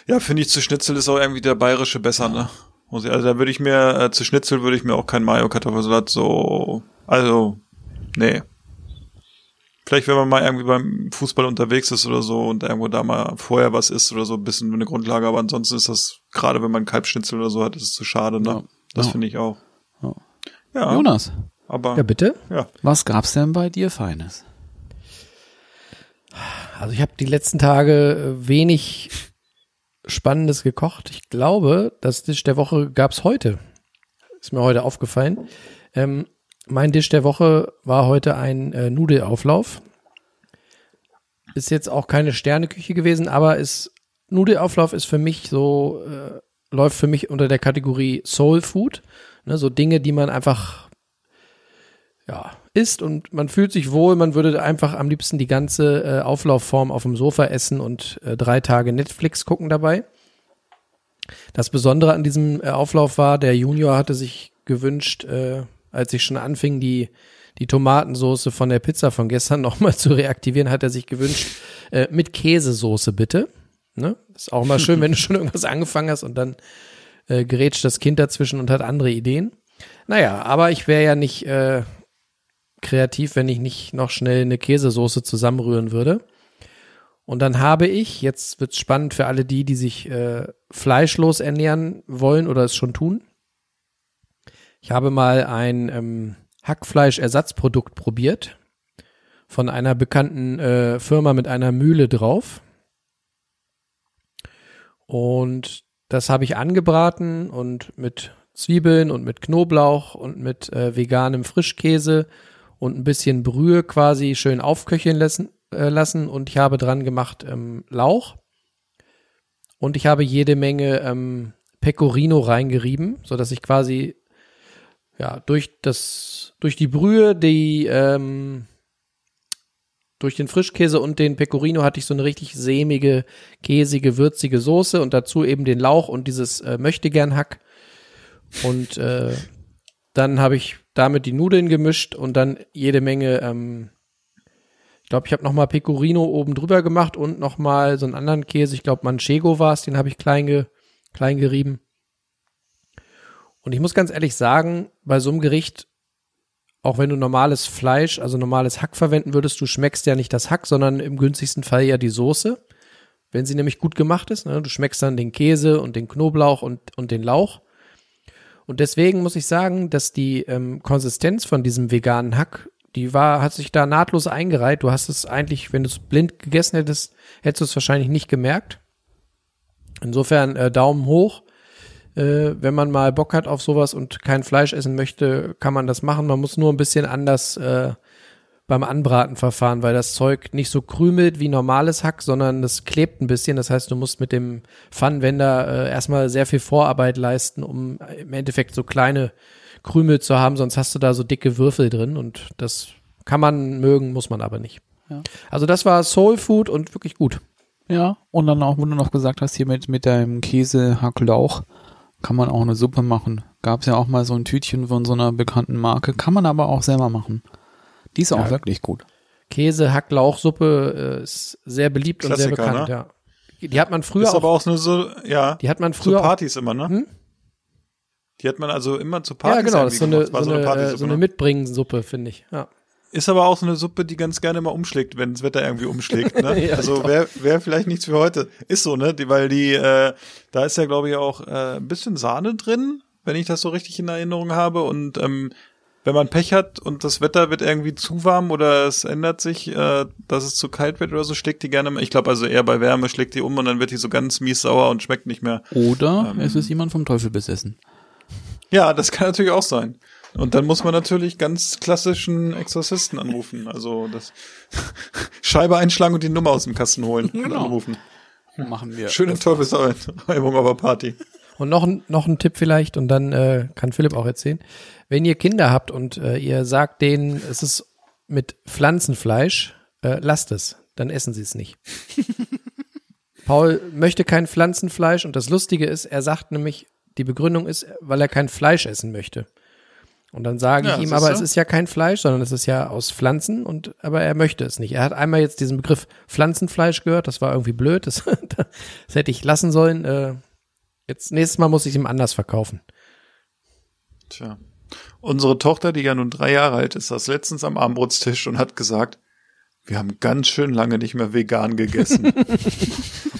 Ja, finde ich zu Schnitzel ist auch irgendwie der bayerische besser, ne? Muss ich, also da würde ich mir, äh, zu Schnitzel würde ich mir auch kein Mayo-Kartoffelsalat so, also, nee. Vielleicht, wenn man mal irgendwie beim Fußball unterwegs ist oder so und irgendwo da mal vorher was isst oder so, ein bisschen eine Grundlage, aber ansonsten ist das, gerade wenn man Kalbschnitzel oder so hat, ist es zu schade, ne? Ja. Das Ja. finde ich auch. Ja. Ja, Jonas, aber, Ja, bitte? ja. was gab's denn bei dir Feines? Also ich habe die letzten Tage äh, wenig Spannendes gekocht. Ich glaube, das Dish der Woche gab's heute. Ist mir heute aufgefallen. Ähm, mein Dish der Woche war heute ein äh, Nudelauflauf. Ist jetzt auch keine Sterneküche gewesen, aber ist Nudelauflauf ist für mich so äh, läuft für mich unter der Kategorie Soul Food. Ne, so Dinge, die man einfach ja isst und man fühlt sich wohl, man würde einfach am liebsten die ganze äh, Auflaufform auf dem Sofa essen und äh, drei Tage Netflix gucken dabei. Das Besondere an diesem äh, Auflauf war, der Junior hatte sich gewünscht, äh, als ich schon anfing, die, die Tomatensoße von der Pizza von gestern *laughs* nochmal zu reaktivieren, hat er sich gewünscht, äh, mit Käsesoße bitte. Ne? Ist auch mal schön, wenn du schon irgendwas angefangen hast und dann äh, gerätscht das Kind dazwischen und hat andere Ideen. Naja, aber ich wäre ja nicht äh, kreativ, wenn ich nicht noch schnell eine Käsesoße zusammenrühren würde. Und dann habe ich, jetzt wird's spannend für alle die, die sich äh, fleischlos ernähren wollen oder es schon tun. Ich habe mal ein ähm, Hackfleischersatzprodukt probiert von einer bekannten äh, Firma mit einer Mühle drauf. Und das habe ich angebraten und mit Zwiebeln und mit Knoblauch und mit äh, veganem Frischkäse und ein bisschen Brühe quasi schön aufköcheln lassen, äh, lassen und ich habe dran gemacht ähm, Lauch und ich habe jede Menge ähm, Pecorino reingerieben, so dass ich quasi ja durch das durch die Brühe, die ähm, durch den Frischkäse und den Pecorino hatte ich so eine richtig sämige, käsige, würzige Soße und dazu eben den Lauch und dieses äh, möchtegern Hack und äh, dann habe ich damit die Nudeln gemischt und dann jede Menge ähm, glaube, ich habe nochmal Pecorino oben drüber gemacht und nochmal so einen anderen Käse. Ich glaube, Manchego war es, den habe ich klein, ge, klein gerieben. Und ich muss ganz ehrlich sagen, bei so einem Gericht, auch wenn du normales Fleisch, also normales Hack verwenden würdest, du schmeckst ja nicht das Hack, sondern im günstigsten Fall ja die Soße. Wenn sie nämlich gut gemacht ist, ne? du schmeckst dann den Käse und den Knoblauch und, und den Lauch. Und deswegen muss ich sagen, dass die ähm, Konsistenz von diesem veganen Hack die war, hat sich da nahtlos eingereiht. Du hast es eigentlich, wenn du es blind gegessen hättest, hättest du es wahrscheinlich nicht gemerkt. Insofern äh, Daumen hoch. Äh, wenn man mal Bock hat auf sowas und kein Fleisch essen möchte, kann man das machen. Man muss nur ein bisschen anders äh, beim Anbraten verfahren, weil das Zeug nicht so krümelt wie normales Hack, sondern das klebt ein bisschen. Das heißt, du musst mit dem Pfannenwender äh, erstmal sehr viel Vorarbeit leisten, um im Endeffekt so kleine Krümel zu haben, sonst hast du da so dicke Würfel drin und das kann man mögen, muss man aber nicht. Ja. Also das war Soul Food und wirklich gut. Ja, und dann auch, wo du noch gesagt hast, hier mit, mit deinem Käse, Hacklauch, kann man auch eine Suppe machen. Gab es ja auch mal so ein Tütchen von so einer bekannten Marke, kann man aber auch selber machen. Die ist auch Ja. wirklich gut. Käse, Hacklauchsuppe äh, ist sehr beliebt und sehr Klassiker, bekannt, ne? ja. Die hat man früher ist auch, aber auch nur so, ja, die hat man zu früher auch, Partys immer, ne? Hm? Die hat man also immer zu Partys ja genau, das ist so eine, so eine, Partysuppe, äh, so eine ne? Mitbringensuppe, finde ich, ja. Ist aber auch so eine Suppe, die ganz gerne mal umschlägt, wenn das Wetter irgendwie umschlägt. Ne? *laughs* Ja, also doch. wäre wär vielleicht nichts für heute. Ist so, ne? Die, weil die, äh, da ist ja, glaube ich, auch äh, ein bisschen Sahne drin, wenn ich das so richtig in Erinnerung habe. Und ähm, wenn man Pech hat und das Wetter wird irgendwie zu warm oder es ändert sich, äh, dass es zu kalt wird oder so, schlägt die gerne mal. Ich glaube also eher bei Wärme schlägt die um und dann wird die so ganz mies sauer und schmeckt nicht mehr. Oder Ähm. es ist jemand vom Teufel besessen. Ja, das kann natürlich auch sein. Und dann muss man natürlich ganz klassischen Exorzisten anrufen. Also das *laughs* Scheibe einschlagen und die Nummer aus dem Kasten holen und Genau. anrufen. Machen wir. Schöne Teufelsreibung auf der Party. Und noch, ein- noch ein Tipp vielleicht, und dann äh, kann Philipp auch erzählen. Wenn ihr Kinder habt und äh, ihr sagt denen, es ist mit Pflanzenfleisch, äh, lasst es, dann essen sie es nicht. *laughs* Paul möchte kein Pflanzenfleisch und das Lustige ist, er sagt nämlich, die Begründung ist, weil er kein Fleisch essen möchte. Und dann sage Ja, ich ihm, aber du? es ist ja kein Fleisch, sondern es ist ja aus Pflanzen und aber er möchte es nicht. Er hat einmal jetzt diesen Begriff Pflanzenfleisch gehört, das war irgendwie blöd, das, *laughs* das hätte ich lassen sollen. Äh, jetzt nächstes Mal muss ich ihm anders verkaufen. Tja. Unsere Tochter, die ja nun drei Jahre alt ist, saß letztens am Abendbrotstisch und hat gesagt, wir haben ganz schön lange nicht mehr vegan gegessen. *laughs*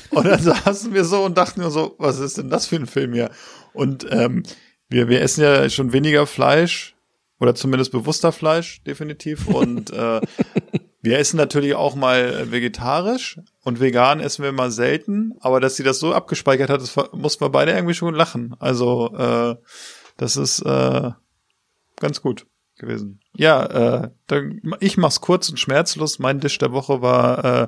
und dann saßen wir so und dachten nur so, was ist denn das für ein Film hier? Und ähm, wir, wir essen ja schon weniger Fleisch oder zumindest bewusster Fleisch, definitiv. *laughs* Und äh, wir essen natürlich auch mal vegetarisch und vegan essen wir mal selten. Aber dass sie das so abgespeichert hat, das mussten wir beide irgendwie schon lachen. Also äh, das ist äh, ganz gut gewesen. Ja, äh, dann, ich mach's kurz und schmerzlos. Mein Dish der Woche war äh,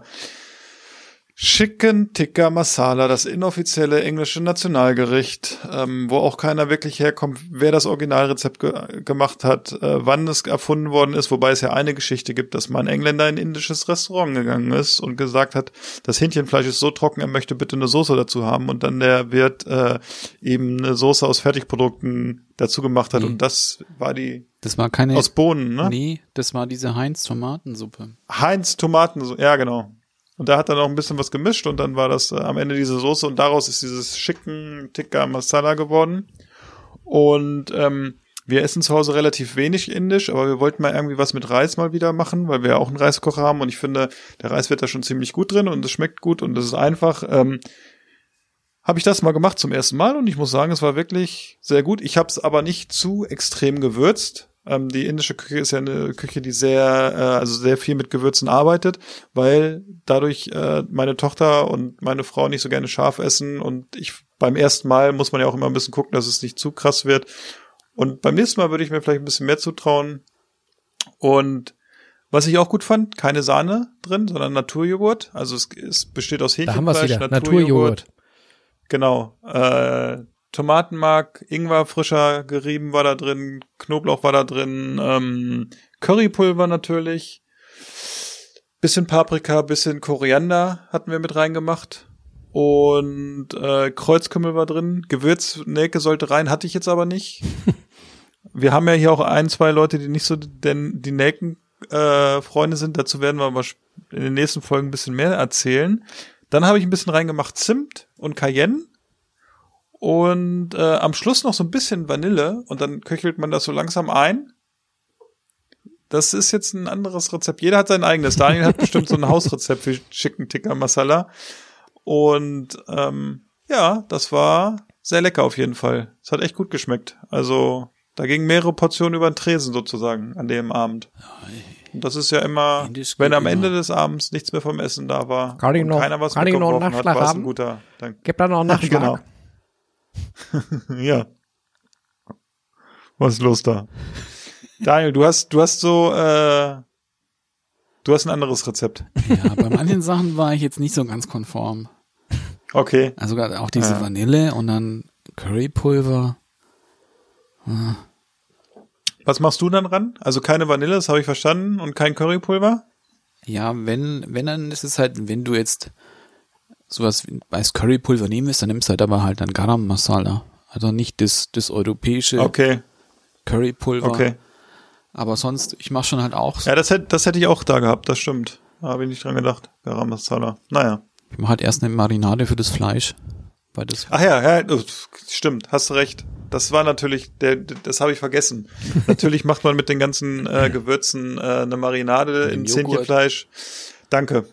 Chicken Tikka Masala, das inoffizielle englische Nationalgericht, ähm, wo auch keiner wirklich herkommt, wer das Originalrezept ge gemacht hat, äh, wann es erfunden worden ist, wobei es ja eine Geschichte gibt, dass mal ein Engländer in ein indisches Restaurant gegangen ist und gesagt hat, das Hähnchenfleisch ist so trocken, er möchte bitte eine Soße dazu haben und dann der Wirt äh, eben eine Soße aus Fertigprodukten dazu gemacht hat Mhm. und das war die Das war keine. aus Bohnen, ne? Nee, das war diese Heinz-Tomatensuppe. Heinz Tomaten, so- ja genau. Und da hat er noch ein bisschen was gemischt und dann war das äh, am Ende diese Soße und daraus ist dieses schicken Tikka Masala geworden. Und ähm, wir essen zu Hause relativ wenig indisch, aber wir wollten mal irgendwie was mit Reis mal wieder machen, weil wir ja auch einen Reiskocher haben und ich finde, der Reis wird da schon ziemlich gut drin und es schmeckt gut und es ist einfach. Ähm, habe ich das mal gemacht zum ersten Mal und ich muss sagen, es war wirklich sehr gut. Ich habe es aber nicht zu extrem gewürzt. Ähm, die indische Küche ist ja eine Küche, die sehr, äh, also sehr viel mit Gewürzen arbeitet, weil dadurch äh, meine Tochter und meine Frau nicht so gerne scharf essen und ich beim ersten Mal muss man ja auch immer ein bisschen gucken, dass es nicht zu krass wird. Und beim nächsten Mal würde ich mir vielleicht ein bisschen mehr zutrauen. Und was ich auch gut fand, keine Sahne drin, sondern Naturjoghurt. Also es, es besteht aus Hähnchenfleisch, wieder. Naturjoghurt. Genau. Äh, Tomatenmark, Ingwer frischer gerieben war da drin, Knoblauch war da drin, ähm, Currypulver natürlich, bisschen Paprika, bisschen Koriander hatten wir mit reingemacht und äh, Kreuzkümmel war drin, Gewürznelke sollte rein, hatte ich jetzt aber nicht. *laughs* wir haben ja hier auch ein, zwei Leute, die nicht so denn die Nelken äh, Freunde sind. Dazu werden wir aber in den nächsten Folgen ein bisschen mehr erzählen. Dann habe ich ein bisschen reingemacht Zimt und Cayenne und äh, am Schluss noch so ein bisschen Vanille und dann köchelt man das so langsam ein. Das ist jetzt ein anderes Rezept. Jeder hat sein eigenes. Daniel hat bestimmt so ein Hausrezept für Chicken Tikka Masala. Und ähm, ja, das war sehr lecker auf jeden Fall. Es hat echt gut geschmeckt. Also da gingen mehrere Portionen über den Tresen sozusagen an dem Abend. Und das ist ja immer, Indisch wenn am Ende immer. des Abends nichts mehr vom Essen da war Kann ich und noch- keiner was kann ich noch einen hat, war es ein guter. Dank. Gib da noch einen *laughs* Nachschlag. Genau. *laughs* ja. Was ist los da? Daniel, du hast, du hast so, äh, du hast ein anderes Rezept. Ja, bei manchen Sachen war ich jetzt nicht so ganz konform. Okay. Also gerade auch diese Ja. Vanille und dann Currypulver. Was machst du dann ran? Also keine Vanille, das habe ich verstanden, und kein Currypulver? Ja, wenn, wenn dann ist es halt, wenn du jetzt sowas wie als Currypulver nehmen willst, dann nimmst du halt aber halt dann Garam Masala. Also nicht das, das europäische Okay, Currypulver. okay. Aber sonst, ich mache schon halt auch, Ja, das hätte, das hätte ich auch da gehabt, das stimmt. Da habe ich nicht dran gedacht. Garam Masala. Naja. ich mache halt erst eine Marinade für das Fleisch. Weil das, Ach ja, ja, stimmt, hast recht. Das war natürlich, der, das habe ich vergessen. *laughs* natürlich macht man mit den ganzen äh, Gewürzen äh, eine Marinade in Joghurt. Zähnchenfleisch. Danke.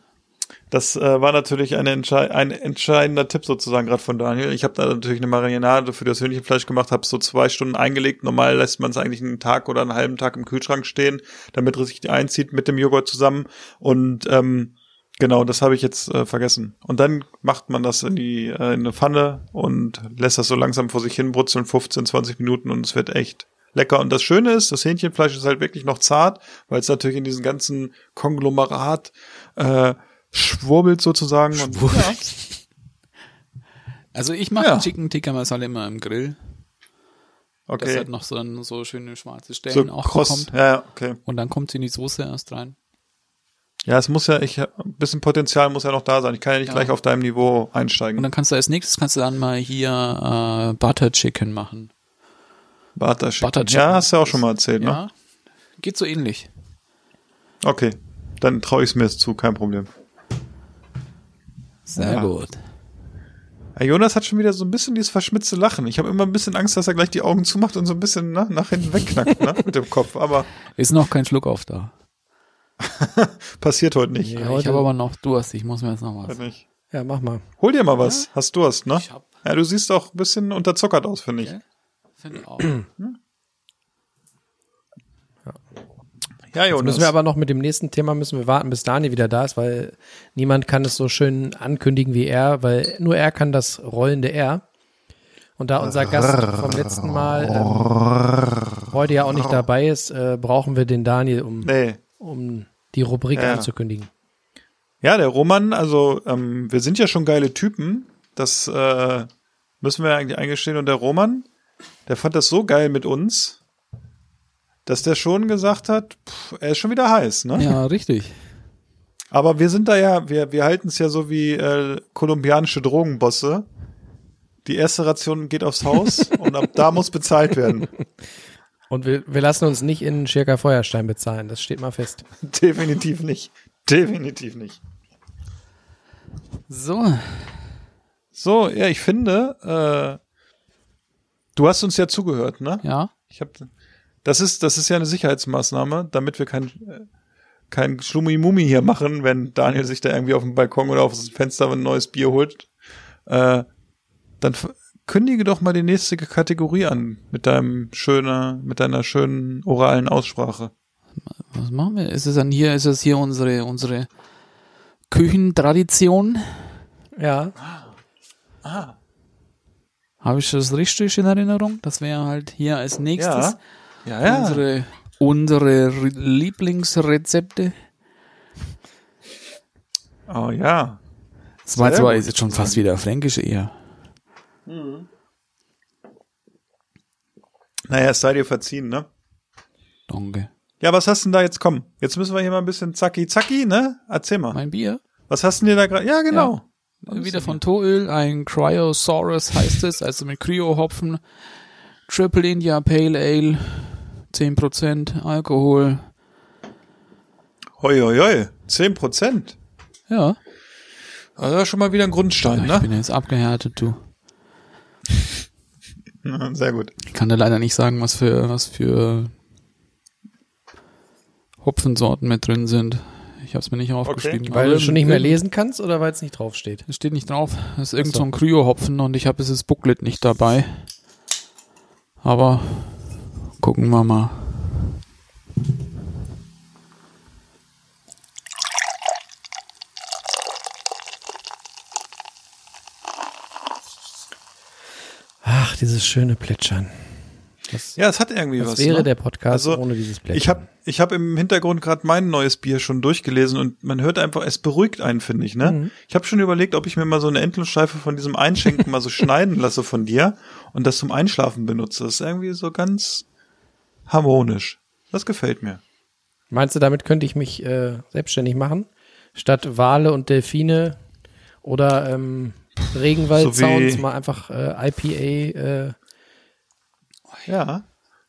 Das äh, war natürlich eine entschei ein entscheidender Tipp sozusagen gerade von Daniel. Ich habe da natürlich eine Marinade für das Hühnchenfleisch gemacht, habe so zwei Stunden eingelegt. Normal lässt man es eigentlich einen Tag oder einen halben Tag im Kühlschrank stehen, damit es sich einzieht mit dem Joghurt zusammen. Und ähm, Genau, das habe ich jetzt äh, vergessen. Und dann macht man das in die äh, in eine Pfanne und lässt das so langsam vor sich hin brutzeln, 15, 20 Minuten und es wird echt lecker. Und das Schöne ist, das Hähnchenfleisch ist halt wirklich noch zart, weil es natürlich in diesem ganzen Konglomerat äh, schwurbelt sozusagen. Und, ja, *laughs* also ich mache Ja. den Chicken Tikka Masala immer im Grill. Das okay. hat noch so, dann so schöne schwarze So Stellen auch kross. bekommt. Ja, ja, okay. Und dann kommt sie in die Soße erst rein. Ja, es muss ja, ich, ein bisschen Potenzial muss ja noch da sein. Ich kann ja nicht Ja. gleich auf deinem Niveau Und einsteigen. dann kannst du als nächstes kannst du dann mal hier äh, Butter Chicken machen. Butter Chicken. Butter Chicken. Ja, hast du ja auch schon mal erzählt, ne? Ja, geht so ähnlich. Okay. Dann traue ich es mir jetzt zu, kein Problem. Sehr Ja. gut. Herr Jonas hat schon wieder so ein bisschen dieses verschmitzte Lachen. Ich habe immer ein bisschen Angst, dass er gleich die Augen zumacht und so ein bisschen ne, nach hinten wegknackt ne, mit dem Kopf. Aber Ist noch kein Schluck auf da. *laughs* passiert heute nicht. Ja, ich habe aber noch Durst. Ich muss mir jetzt noch was. Nicht. Ja, mach mal. Hol dir mal was. Hast Durst, ne? Ich hab, Ja, du siehst auch ein bisschen unterzuckert aus, finde ich. Ja. finde auch. *clears throat* Ja, Jetzt Jonas. müssen wir aber noch mit dem nächsten Thema müssen wir warten, bis Dani wieder da ist, weil niemand kann es so schön ankündigen wie er, weil nur er kann das rollende R. Und da unser Gast vom letzten Mal ähm, heute ja auch nicht dabei ist, äh, brauchen wir den Daniel, um, nee. um die Rubrik Ja. anzukündigen. Ja, der Roman, also ähm, wir sind ja schon geile Typen. Das äh, müssen wir eigentlich eingestehen. Und der Roman, der fand das so geil mit uns, dass der schon gesagt hat, pff, er ist schon wieder heiß, ne? Ja, richtig. Aber wir sind da ja, wir, wir halten es ja so wie äh, kolumbianische Drogenbosse. Die erste Ration geht aufs Haus *laughs* und ab da muss bezahlt werden. Und wir, wir lassen uns nicht in Schirka Feuerstein bezahlen, das steht mal fest. *laughs* Definitiv nicht. Definitiv nicht. So, So, ja, ich finde, äh, du hast uns ja zugehört, ne? ja. Ich hab, das ist, das ist ja eine Sicherheitsmaßnahme, damit wir kein, kein Schlummi-Mummi hier machen, wenn Daniel sich da irgendwie auf dem Balkon oder auf das Fenster ein neues Bier holt. Äh, dann kündige doch mal die nächste Kategorie an mit deinem schöner, mit deiner schönen oralen Aussprache. Was machen wir? Ist es dann hier, ist es hier unsere, unsere Küchentradition? Ja. Habe ich das richtig in Erinnerung? Das wäre halt hier als nächstes Ja, ja. unsere, unsere Re- Lieblingsrezepte. Oh ja. Das war zwar jetzt schon fast wieder fränkisch eher. Naja, es sei dir verziehen, ne? Danke. Ja, was hast denn da jetzt? Komm, jetzt müssen wir hier mal ein bisschen zacki zacki, ne? Erzähl mal. Mein Bier? Was hast denn dir da gerade? Ja, genau. Wieder von Toöl, ein Cryosaurus heißt es, also mit Cryo-Hopfen, Triple India Pale Ale, 10% Alkohol. Hoi, hoi, hoi. 10 Prozent. Ja, Also das ist schon mal wieder ein Grundstein, ja ich ne? bin jetzt abgehärtet, du. *laughs* Sehr gut. Ich kann dir leider nicht sagen, was für, was für Hopfensorten mit drin sind. Ich habe es mir nicht aufgeschrieben. Weil aber du schon nicht mehr lesen kannst oder weil es nicht draufsteht? Es steht nicht drauf. Es ist irgend so ein Kryo-Hopfen und ich habe dieses Booklet nicht dabei. Aber gucken wir mal. Ach, dieses schöne Plätschern. Das, Ja, es hat irgendwie das was. wäre ne? der Podcast Also, ohne dieses Plätschern. Ich habe ich hab im Hintergrund gerade mein neues Bier schon durchgelesen und man hört einfach, es beruhigt einen, finde ich, ne? Mhm. Ich habe schon überlegt, ob ich mir mal so eine Endlosschleife von diesem Einschenken *laughs* mal so schneiden lasse von dir und das zum Einschlafen benutze. Das ist irgendwie so ganz harmonisch. Das gefällt mir. Meinst du, damit könnte ich mich äh, selbstständig machen? Statt Wale und Delfine oder ähm, Regenwald-Sounds So mal einfach äh, IPA. Äh, Ja.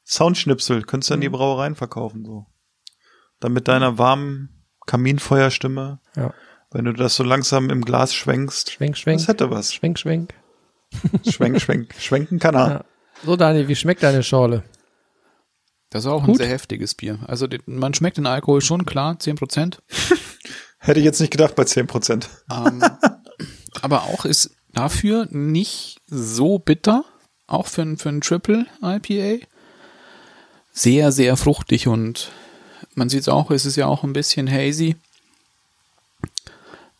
Soundschnipsel könntest du in die Mhm. Brauereien verkaufen, so. Dann mit deiner warmen Kaminfeuerstimme, ja. wenn du das so langsam im Glas schwenkst. Schwenk, schwenk. Das hätte was. Schwenk, schwenk. Schwenk, schwenk. *laughs* Schwenken kann er. Ja. So, Daniel, wie schmeckt deine Schorle? Das ist auch ein Gut. sehr heftiges Bier. Also man schmeckt den Alkohol schon, klar, 10%. *laughs* Hätte ich jetzt nicht gedacht bei 10%. Ähm, aber auch ist dafür nicht so bitter, auch für, ein- für ein Triple IPA. Sehr, sehr fruchtig und man sieht es auch, es ist ja auch ein bisschen hazy.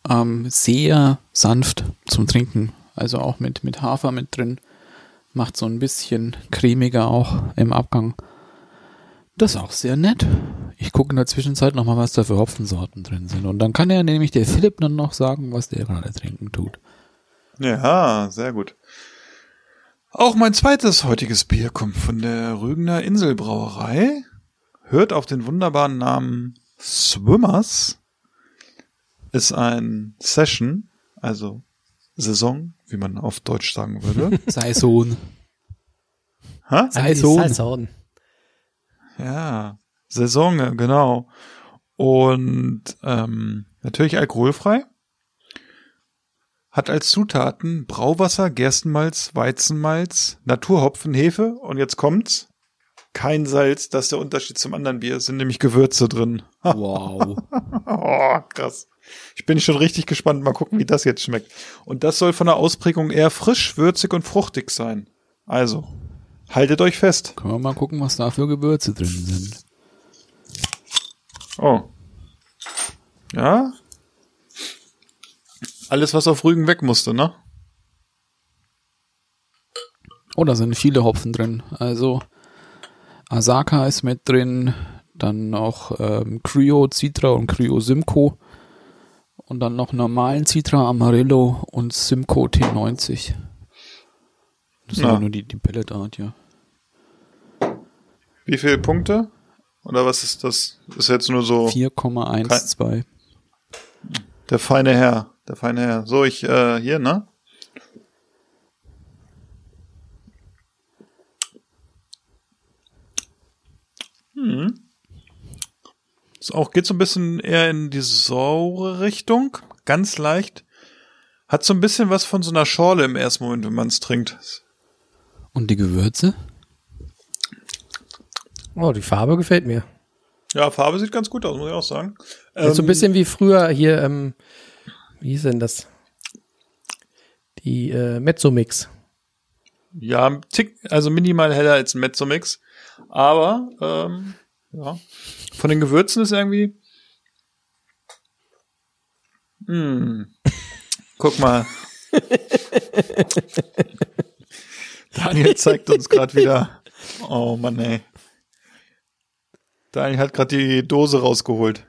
Ähm, sehr sanft zum Trinken, also auch mit, mit Hafer mit drin. Macht so ein bisschen cremiger auch im Abgang. Das ist auch sehr nett. Ich gucke in der Zwischenzeit nochmal, was da für Hopfensorten drin sind. Und dann kann er nämlich der Philipp dann noch sagen, was der gerade trinken tut. Ja, sehr gut. Auch mein zweites heutiges Bier kommt von der Rügener Inselbrauerei. Hört auf den wunderbaren Namen Swimmers. Ist ein Session, also Saison, wie man auf Deutsch sagen würde. *laughs* Saison. ha? Saison. Salzhorn. Ja, Saison, genau. Und ähm, natürlich alkoholfrei. Hat als Zutaten Brauwasser, Gerstenmalz, Weizenmalz, Naturhopfen, Hefe und jetzt kommt's. Kein Salz, das ist der Unterschied zum anderen Bier, es sind nämlich Gewürze drin. *laughs* Wow. Oh, krass. Ich bin schon richtig gespannt. Mal gucken, wie das jetzt schmeckt. Und das soll von der Ausprägung eher frisch, würzig und fruchtig sein. Also, haltet euch fest. Können wir mal gucken, was da für Gewürze drin sind. Oh. Ja. Alles, was auf Rügen weg musste, ne? Oh, da sind viele Hopfen drin. Also Asaka ist mit drin, dann noch ähm, Cryo Citra und Cryo Simcoe Und dann noch normalen Citra Amarillo und Simcoe T90. Das ist Na. aber nur die, die Pelletart, ja. Wie viele Punkte? Oder was ist das? Ist jetzt nur so 4,12. der feine Herr. Der feine Herr. So, ich, äh, hier, ne? Hm. Ist auch, geht so ein bisschen eher in die saure Richtung. Ganz leicht. Hat so ein bisschen was von so einer Schorle im ersten Moment, wenn man es trinkt. Und die Gewürze? Oh, die Farbe gefällt mir. Ja, Farbe sieht ganz gut aus, muss ich auch sagen. Ist so ein Ähm, bisschen wie früher hier, ähm, wie hieß denn das? Die äh, Mezzomix. Ja, Tick, also minimal heller als ein Mezzomix. Aber, ähm, ja. Von den Gewürzen ist irgendwie. Hm. Guck mal. *laughs* Daniel zeigt uns gerade wieder. Oh Mann, ey. Daniel hat gerade die Dose rausgeholt.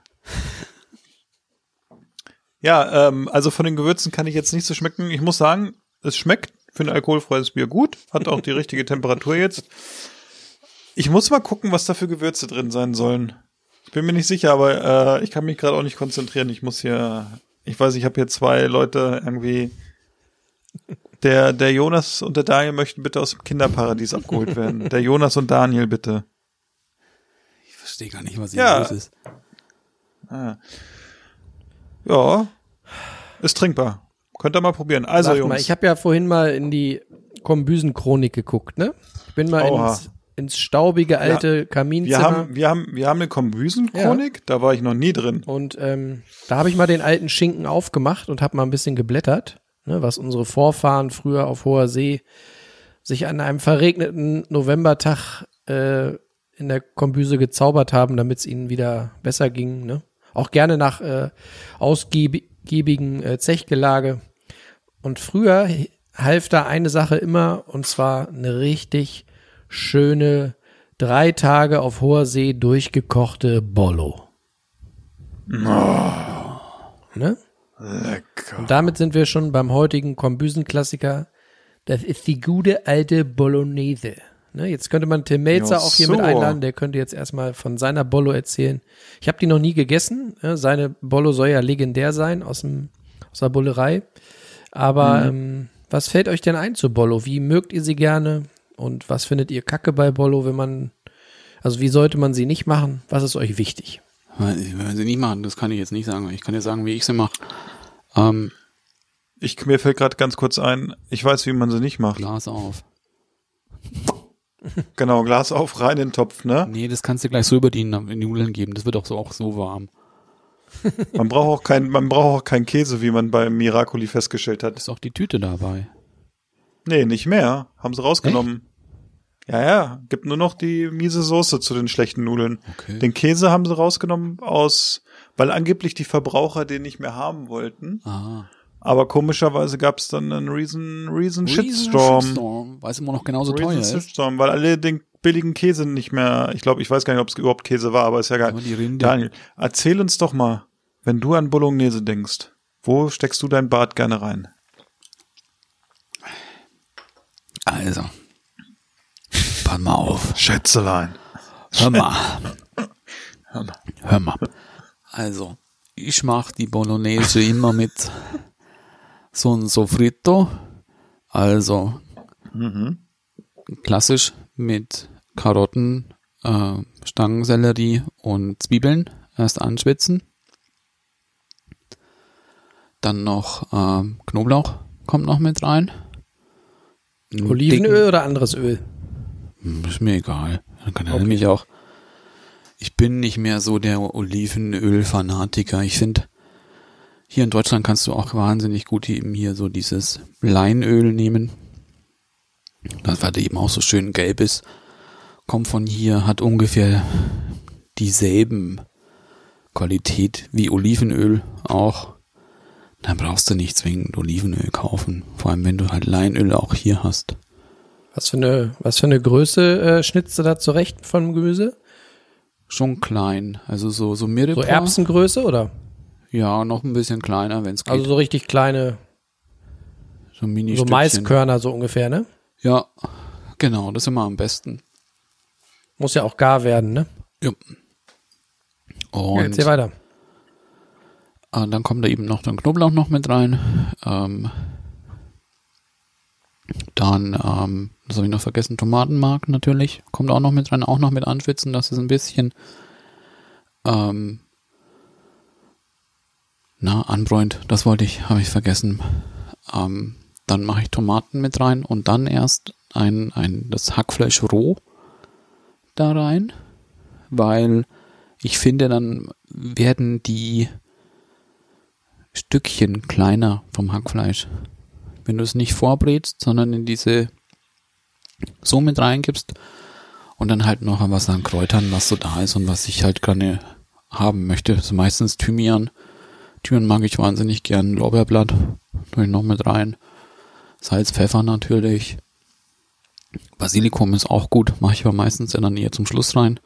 Ja, ähm, also von den Gewürzen kann ich jetzt nicht so schmecken. Ich muss sagen, es schmeckt für ein alkoholfreies Bier gut, hat auch die *laughs* richtige Temperatur jetzt. Ich muss mal gucken, was da für Gewürze drin sein sollen. Ich bin mir nicht sicher, aber äh, ich kann mich gerade auch nicht konzentrieren. Ich muss hier, ich weiß, ich habe hier zwei Leute irgendwie. Der, der Jonas und der Daniel möchten bitte aus dem Kinderparadies abgeholt werden. Der Jonas und Daniel bitte. Ich verstehe gar nicht, was hier Ja. los ist. Ah. Ja, ist trinkbar. Könnt ihr mal probieren. Also Sag Jungs, mal, ich habe ja vorhin mal in die Kombüsen-Chronik geguckt, ne? Ich bin mal Oha. ins, ins staubige alte wir Kaminzimmer. haben, wir haben, wir haben eine Kombüsen-Chronik, da war ich noch nie drin. Und ähm, da habe ich mal den alten Schinken aufgemacht und habe mal ein bisschen geblättert, ne, was unsere Vorfahren früher auf hoher See sich an einem verregneten Novembertag äh, in der Kombüse gezaubert haben, damit es ihnen wieder besser ging. Ne? Auch gerne nach äh, ausgiebigen äh, Zechgelage. Und früher half da eine Sache immer, und zwar eine richtig schöne, drei Tage auf hoher See durchgekochte Bollo. Ne? Lecker. Und damit sind wir schon beim heutigen Kombüsen-Klassiker. Das ist die gute alte Bolognese. Ne, jetzt könnte man Tim Melzer auch hier so. mit einladen. Der könnte jetzt erstmal von seiner Bollo erzählen. Ich habe die noch nie gegessen. Ne, seine Bollo soll ja legendär sein aus, dem, aus der Bullerei. Aber Mhm. ähm, was fällt euch denn ein zu Bollo? Wie mögt ihr sie gerne? Und was findet ihr kacke bei Bollo, wenn man, also wie sollte man sie nicht machen? Was ist euch wichtig? Wenn wir sie nicht machen, das kann ich jetzt nicht sagen. Ich kann dir sagen, wie ich sie mache. Ähm, Ich, mir fällt gerade ganz kurz ein, ich weiß, wie man sie nicht macht. Glas auf. Genau, Glas auf, rein in den Topf, ne? Nee, das kannst du gleich so über die, Nudeln geben. Das wird auch so, auch so warm. *laughs* Man braucht auch kein, man braucht auch keinen Käse, wie man bei Miracoli festgestellt hat. Ist auch die Tüte dabei. Nee, nicht mehr. Haben sie rausgenommen. Ja, ja, gibt nur noch die miese Soße zu den schlechten Nudeln. Okay. Den Käse haben sie rausgenommen aus, weil angeblich die Verbraucher den nicht mehr haben wollten. Ah. Aber komischerweise gab es dann einen Riesen, Riesen Shitstorm. Shitstorm. Weil es immer noch genauso Riesen teuer ist. Shitstorm, weil alle den billigen Käse nicht mehr, ich glaube, ich weiß gar nicht, ob es überhaupt Käse war, aber ist ja geil. Daniel, erzähl uns doch mal, wenn du an Bolognese denkst, wo steckst du dein Bart gerne rein? Also. Pass mal auf. Schätzelein. Hör mal. Hör mal. Also, ich mach die Bolognese immer mit so ein Sofrito. Also, klassisch mit Karotten, äh, Stangensellerie und Zwiebeln erst anschwitzen. Dann noch ähm, Knoblauch kommt noch mit rein. Olivenöl oder anderes Öl? dicken- Ist mir egal. Dann kann er nämlich auch. Ich bin nicht mehr so der Olivenöl-Fanatiker. Ich finde, hier in Deutschland kannst du auch wahnsinnig gut eben hier so dieses Leinöl nehmen. Das weil der eben auch so schön gelb ist. Kommt von hier, hat ungefähr dieselben Qualität wie Olivenöl auch. Dann brauchst du nicht zwingend Olivenöl kaufen. Vor allem, wenn du halt Leinöl auch hier hast. Was für eine, was für eine Größe äh, schnitzt du da zurecht vom Gemüse? Schon klein. Also so, so Mirepoix. So Erbsengröße oder? Ja, noch ein bisschen kleiner, wenn es geht. Also so richtig kleine, so mini so Maiskörner so ungefähr, ne? Ja, genau, das ist immer am besten. Muss ja auch gar werden, ne? Ja. Ja, Und erzähl weiter. äh, dann kommt da eben noch der Knoblauch noch mit rein. Ähm, dann, ähm, das habe ich noch vergessen, Tomatenmark natürlich. Kommt auch noch mit rein, auch noch mit anschwitzen, dass es ein bisschen ähm, na, anbräunt. Das wollte ich, habe ich vergessen. Ähm, dann mache ich Tomaten mit rein und dann erst ein, ein, das Hackfleisch roh da rein, weil ich finde, dann werden die Stückchen kleiner vom Hackfleisch. Wenn du es nicht vorbrätst, sondern in diese so mit reingibst und dann halt noch was an Kräutern, was so da ist und was ich halt gerne haben möchte. Also meistens Thymian. Thymian mag ich wahnsinnig gern. Lorbeerblatt tue ich noch mit rein. Salz, Pfeffer natürlich. Basilikum ist auch gut, mache ich aber meistens in der Nähe zum Schluss rein.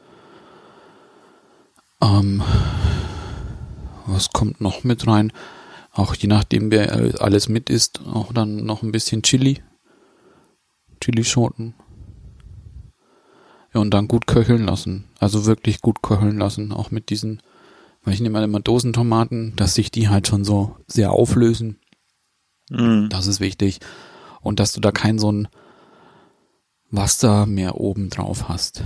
Ähm, was kommt noch mit rein? Auch je nachdem, wer alles mit isst, auch dann noch ein bisschen Chili. Chilischoten. Ja, und dann gut köcheln lassen. Also wirklich gut köcheln lassen. Auch mit diesen, weil ich nehme halt immer Dosentomaten, dass sich die halt schon so sehr auflösen. Mhm. Das ist wichtig. Und dass du da kein so ein Wasser mehr oben drauf hast.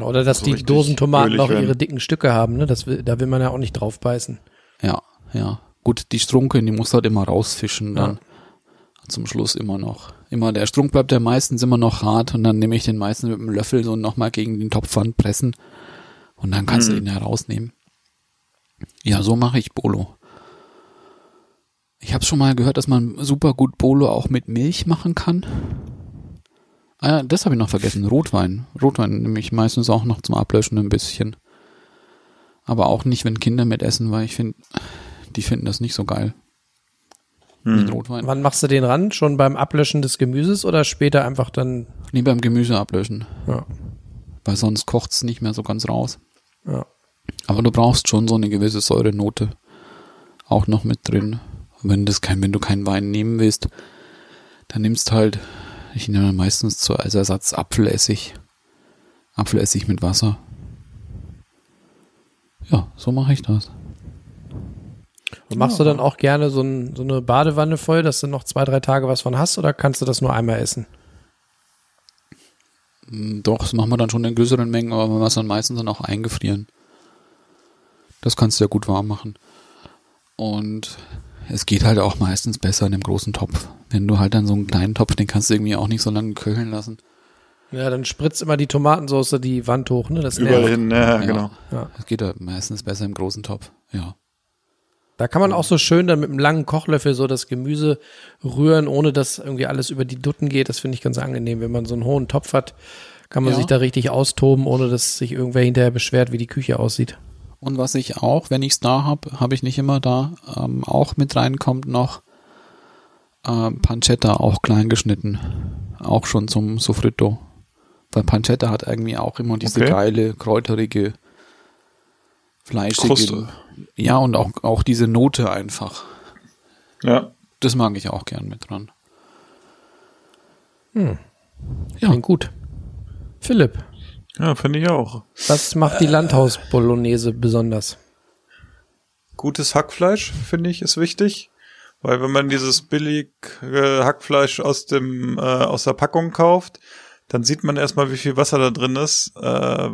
Oder dass So die Dosentomaten werden. ihre dicken Stücke haben, ne? Das da will man ja auch nicht drauf beißen. Ja, ja. Gut, die Strunke, die muss halt immer rausfischen dann. Ja. Zum Schluss immer noch. Immer, der Strunk bleibt ja meistens immer noch hart und dann nehme ich den meistens mit dem Löffel so nochmal gegen den Topfwand pressen und dann kannst du Mhm. den ja rausnehmen. Ja, so mache ich Bolo. Ich habe schon mal gehört, dass man super gut Bolo auch mit Milch machen kann. Ah, ja, das habe ich noch vergessen. Rotwein. Rotwein nehme ich meistens auch noch zum Ablöschen ein bisschen. Aber auch nicht, wenn Kinder mit essen, weil ich finde, die finden das nicht so geil. Mit Mhm. Rotwein. Wann machst du den ran? Schon beim Ablöschen des Gemüses oder später einfach dann? Nee, beim Gemüse ablöschen. Ja. Weil sonst kocht's nicht mehr so ganz raus. Ja. Aber du brauchst schon so eine gewisse Säurenote auch noch mit drin. Wenn das kein, wenn du keinen Wein nehmen willst, dann nimmst halt, ich nehme meistens zur als Ersatz Apfelessig. Apfelessig mit Wasser. Ja, so mache ich das. Und machst du dann auch gerne so, ein, so eine Badewanne voll, dass du noch zwei, drei Tage was von hast oder kannst du das nur einmal essen? Mm, Doch, das machen wir dann schon in größeren Mengen, aber wir es dann meistens dann auch eingefrieren. Das kannst du ja gut warm machen. Und es geht halt auch meistens besser in einem großen Topf. Wenn du halt dann so einen kleinen Topf, den kannst du irgendwie auch nicht so lange köcheln lassen. Ja, dann spritzt immer die Tomatensauce die Wand hoch, ne? Das Überall nervt. hin, ja, genau. Ja. Es geht halt meistens besser im großen Topf. Ja. Da kann man auch so schön dann mit einem langen Kochlöffel so das Gemüse rühren, ohne dass irgendwie alles über die Dutten geht. Das finde ich ganz angenehm. Wenn man so einen hohen Topf hat, kann man Ja. sich da richtig austoben, ohne dass sich irgendwer hinterher beschwert, wie die Küche aussieht. Und was ich auch, wenn ich es da habe, habe ich nicht immer da, ähm, auch mit reinkommt noch ähm, Pancetta, auch klein geschnitten. Auch schon zum Sofrito. Weil Pancetta hat irgendwie auch immer diese Okay. geile, kräuterige, fleischige. Kruste. Ja, und auch, auch diese Note einfach. Ja. Das mag ich auch gern mit dran. Hm. Ja. Klingt gut. Philipp, Ja, finde ich auch. was macht die Landhaus-Bolognese besonders? Gutes Hackfleisch, finde ich, ist wichtig. Weil wenn man dieses billig äh, Hackfleisch aus dem äh, aus der Packung kauft, dann sieht man erstmal, wie viel Wasser da drin ist. Äh,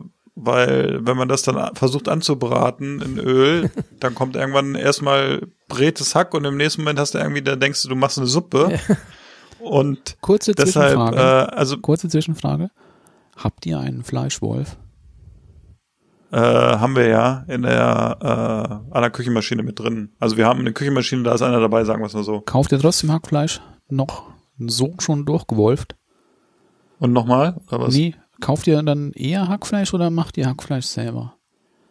weil wenn man das dann versucht anzubraten in Öl, *laughs* dann kommt irgendwann erstmal brätes Hack und im nächsten Moment hast du irgendwie, da denkst du, du machst eine Suppe. Und Kurze deshalb, äh, Zwischenfrage. also Kurze Zwischenfrage. Habt ihr einen Fleischwolf? äh, haben wir ja in der äh, an der Küchenmaschine mit drin. Also wir haben eine Küchenmaschine, da ist einer dabei, sagen wir es mal so. Kauft ihr trotzdem Hackfleisch noch so schon durchgewolft? Und nochmal? Oder was? Nee, kauft ihr dann eher Hackfleisch oder macht ihr Hackfleisch selber?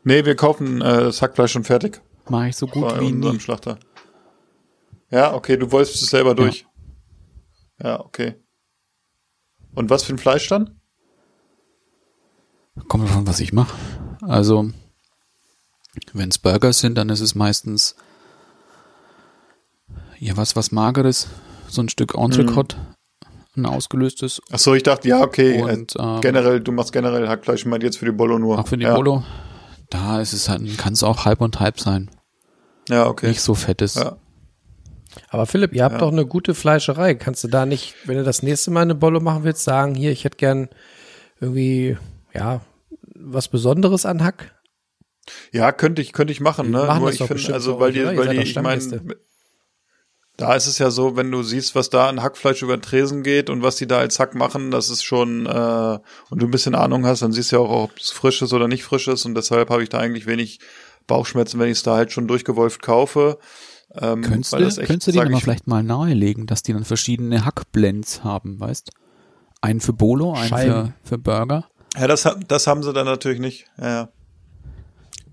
Nee, wir kaufen äh, das Hackfleisch schon fertig Mache ich so gut bei wie nie. Schlachter. Ja, okay, du wolltest es selber durch. Ja, okay. Und was für ein Fleisch dann? Kommt davon, was ich mache. Also, Wenn es Burger sind, dann ist es meistens ja was was mageres, so ein Stück Entrecote, ein ausgelöstes. Ach so, ich dachte, ja, okay. Und, äh, ähm, generell, du machst generell Hackfleisch, ich meinte jetzt für die Bolo nur. Auch für die ja. Bolo, da ist es halt, kann es auch halb und halb sein. Ja, okay. Nicht so fettes. Ja. Aber Philipp, ihr habt Ja. doch eine gute Fleischerei. Kannst du da nicht, wenn du das nächste Mal eine Bolle machen willst, sagen, hier, ich hätte gern irgendwie, ja, was Besonderes an Hack? Ja, könnte ich, könnte ich machen, ne? machen Nur das ich finde, also weil die, weil die, ich meine. Da ist es ja so, wenn du siehst, was da an Hackfleisch über den Tresen geht und was die da als Hack machen, das ist schon, äh, und du ein bisschen Ahnung hast, dann siehst du ja auch, ob es frisch ist oder nicht frisch ist und deshalb habe ich da eigentlich wenig Bauchschmerzen, wenn ich es da halt schon durchgewolft kaufe. Ähm, Könntest du, das echt, könntest du denen aber ich, vielleicht mal nahelegen, dass die dann verschiedene Hackblends haben, weißt? Einen für Bolo, einen für, für Burger. Ja, das, das haben sie dann natürlich nicht. Ja, ja.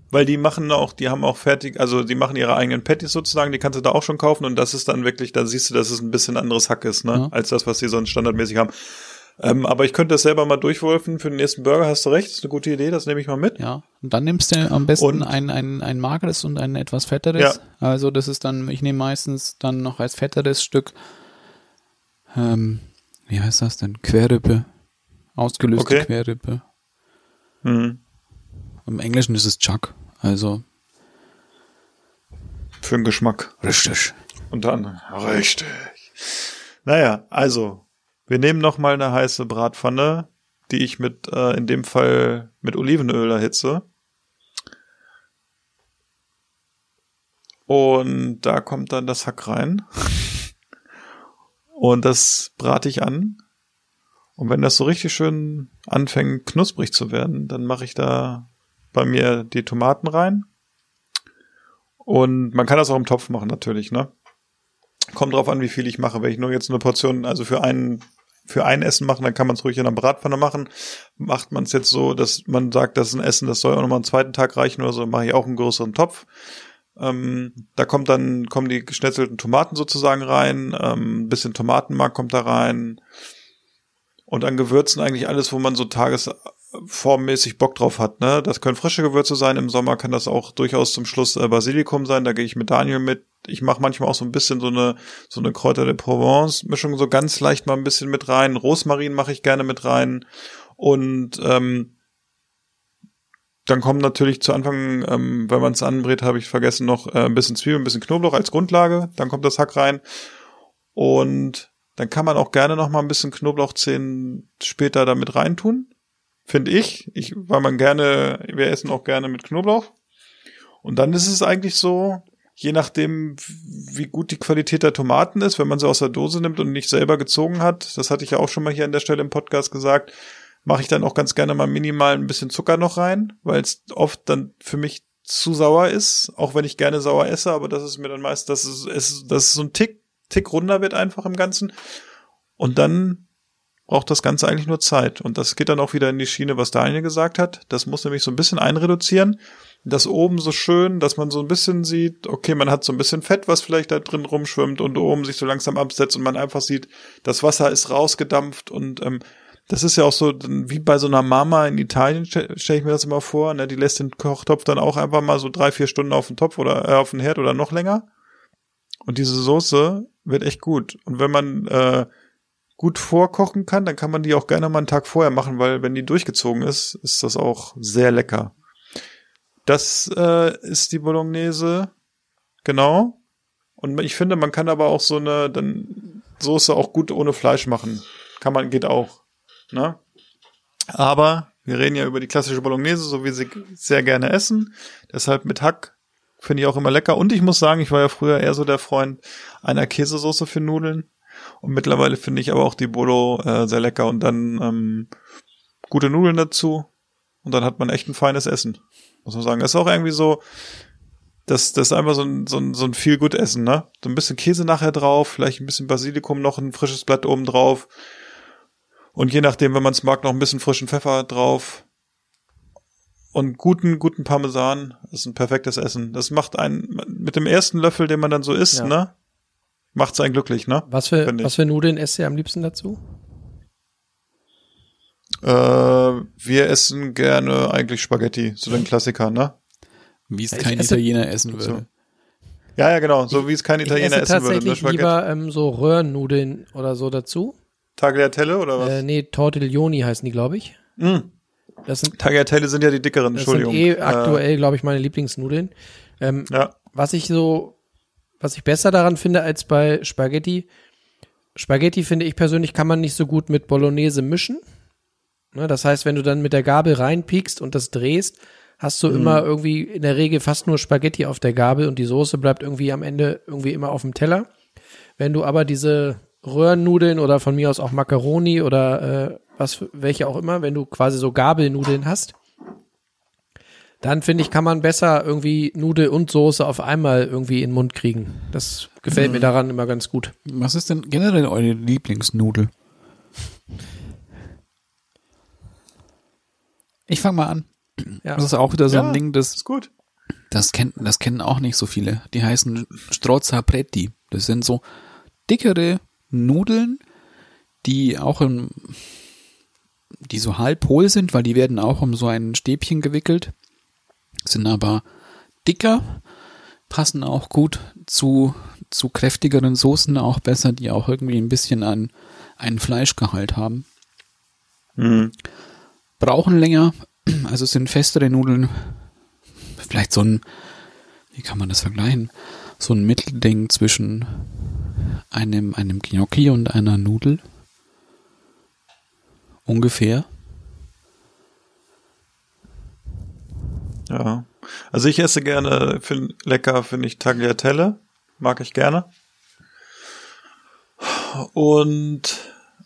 Weil die machen auch, die haben auch fertig, also die machen ihre eigenen Patties sozusagen, die kannst du da auch schon kaufen und das ist dann wirklich, da siehst du, dass es ein bisschen anderes Hack ist, ne, Ja. als das, was die sonst standardmäßig haben. Ähm, aber ich könnte das selber mal durchwolfen für den nächsten Burger, hast du recht, ist eine gute Idee, das nehme ich mal mit. Ja. Und dann nimmst du am besten Und- ein, ein, ein mageres und ein etwas fetteres. Ja. Also das ist dann, ich nehme meistens dann noch als fetteres Stück, ähm, wie heißt das denn? Querrippe. Ausgelöste Okay. Querrippe. Mhm. Im Englischen ist es Chuck. Also Für den Geschmack. richtig. Unter anderem. Richtig. Naja, also, wir nehmen noch mal eine heiße Bratpfanne, die ich mit, äh, in dem Fall mit Olivenöl erhitze. Und da kommt dann das Hack rein. Und das brate ich an. Und wenn das so richtig schön anfängt, knusprig zu werden, dann mache ich da bei mir die Tomaten rein. Und man kann das auch im Topf machen, natürlich, ne? Kommt drauf an, wie viel ich mache. Wenn ich nur jetzt eine Portion, also für einen, für ein Essen machen, dann kann man es ruhig in einer Bratpfanne machen. Macht man es jetzt so, dass man sagt, das ist ein Essen, das soll auch nochmal einen zweiten Tag reichen oder so, mache ich auch einen größeren Topf. Ähm, da kommt dann, kommen die geschnetzelten Tomaten sozusagen rein, ähm, bisschen Tomatenmark kommt da rein. Und an Gewürzen eigentlich alles, wo man so tagesformmäßig Bock drauf hat. Ne? Das können frische Gewürze sein. Im Sommer kann das auch durchaus zum Schluss äh, Basilikum sein. Da gehe ich mit Daniel mit. Ich mache manchmal auch so ein bisschen so eine so eine Kräuter de Provence Mischung so ganz leicht mal ein bisschen mit rein. Rosmarin mache ich gerne mit rein. Und ähm, dann kommen natürlich zu Anfang, ähm, wenn man es anbrät, habe ich vergessen noch äh, ein bisschen Zwiebeln, ein bisschen Knoblauch als Grundlage. Dann kommt das Hack rein. Und dann kann man auch gerne noch mal ein bisschen Knoblauchzehen später damit reintun. Finde ich. ich. Weil man gerne, wir essen auch gerne mit Knoblauch. Und dann ist es eigentlich so, je nachdem, wie gut die Qualität der Tomaten ist, wenn man sie aus der Dose nimmt und nicht selber gezogen hat, das hatte ich ja auch schon mal hier an der Stelle im Podcast gesagt, mache ich dann auch ganz gerne mal minimal ein bisschen Zucker noch rein, weil es oft dann für mich zu sauer ist, auch wenn ich gerne sauer esse, aber das ist mir dann meist, dass es, es dass es so ein Tick, Tick runder wird einfach im Ganzen. Und dann braucht das Ganze eigentlich nur Zeit. Und das geht dann auch wieder in die Schiene, was Daniel gesagt hat. Das muss nämlich so ein bisschen einreduzieren. Das oben so schön, dass man so ein bisschen sieht, okay, man hat so ein bisschen Fett, was vielleicht da drin rumschwimmt und oben sich so langsam absetzt und man einfach sieht, das Wasser ist rausgedampft und ähm, das ist ja auch so wie bei so einer Mama in Italien, stelle stell ich mir das immer vor, ne? die lässt den Kochtopf dann auch einfach mal so drei, vier Stunden auf den Topf oder äh, auf den Herd oder noch länger. Und diese Soße wird echt gut. Und wenn man äh, gut vorkochen kann, dann kann man die auch gerne mal einen Tag vorher machen, weil wenn die durchgezogen ist, ist das auch sehr lecker. Das äh, ist die Bolognese, genau. Und ich finde, man kann aber auch so eine dann Soße auch gut ohne Fleisch machen. Kann man, geht auch. Ne? Aber wir reden ja über die klassische Bolognese, so wie sie sehr gerne essen. Deshalb mit Hack finde ich auch immer lecker. Und ich muss sagen, ich war ja früher eher so der Freund einer Käsesoße für Nudeln. Und mittlerweile finde ich aber auch die Bolo äh, sehr lecker. Und dann ähm, gute Nudeln dazu. Und dann hat man echt ein feines Essen. Muss man sagen. Das ist auch irgendwie so, das, das ist einfach so ein, so ein, so ein viel gut Essen, ne? So ein bisschen Käse nachher drauf, vielleicht ein bisschen Basilikum, noch ein frisches Blatt oben drauf. Und je nachdem, wenn man es mag, noch ein bisschen frischen Pfeffer drauf. Und guten, guten Parmesan. Das ist ein perfektes Essen. Das macht einen, mit dem ersten Löffel, den man dann so isst, Ja. ne? Macht's einen glücklich, ne? Was für, ich. was für Nudeln esst ihr am liebsten dazu? Äh, wir essen gerne eigentlich Spaghetti, so den Klassiker, ne? Wie es Ich kein esse- Italiener essen So. würde. Ja, ja, genau. So wie es kein Ich Italiener esse essen würde. Ne? tatsächlich Spaghetti. lieber ähm, so Röhrennudeln oder so dazu. Tagliatelle oder was? Äh, nee, Tortiglioni heißen die, glaube ich. Mm. Das sind, Tagliatelle sind ja die dickeren, das sind Entschuldigung. eh aktuell, glaube ich, meine Lieblingsnudeln. Ähm, Äh, ja. was ich so, was ich besser daran finde als bei Spaghetti, Spaghetti finde ich persönlich kann man nicht so gut mit Bolognese mischen. Ne, das heißt, wenn du dann mit der Gabel reinpiekst und das drehst, hast Mhm. du immer irgendwie in der Regel fast nur Spaghetti auf der Gabel und die Soße bleibt irgendwie am Ende irgendwie immer auf dem Teller. Wenn du aber diese Röhrennudeln oder von mir aus auch Macaroni oder äh, was welche auch immer, wenn du quasi so Gabelnudeln hast, dann finde ich, kann man besser irgendwie Nudel und Soße auf einmal irgendwie in den Mund kriegen. Das gefällt Mhm. mir daran immer ganz gut. Was ist denn generell eure Lieblingsnudel? Ich fange mal an. Ja. Das ist auch wieder so Ja. ein Ding, das, Ist gut. das, kennt, das kennen auch nicht so viele. Die heißen Strozzapretti. Das sind so dickere Nudeln, die auch im, die so halb hohl sind, weil die werden auch um so ein Stäbchen gewickelt, sind aber dicker, passen auch gut zu, zu kräftigeren Soßen auch besser, die auch irgendwie ein bisschen an einen Fleischgehalt haben. Mhm. Brauchen länger, also sind festere Nudeln, vielleicht so ein, wie kann man das vergleichen? So ein Mittelding zwischen einem, einem Gnocchi und einer Nudel. Ungefähr. Ja. Also ich esse gerne, find, lecker finde ich Tagliatelle. Mag ich gerne. Und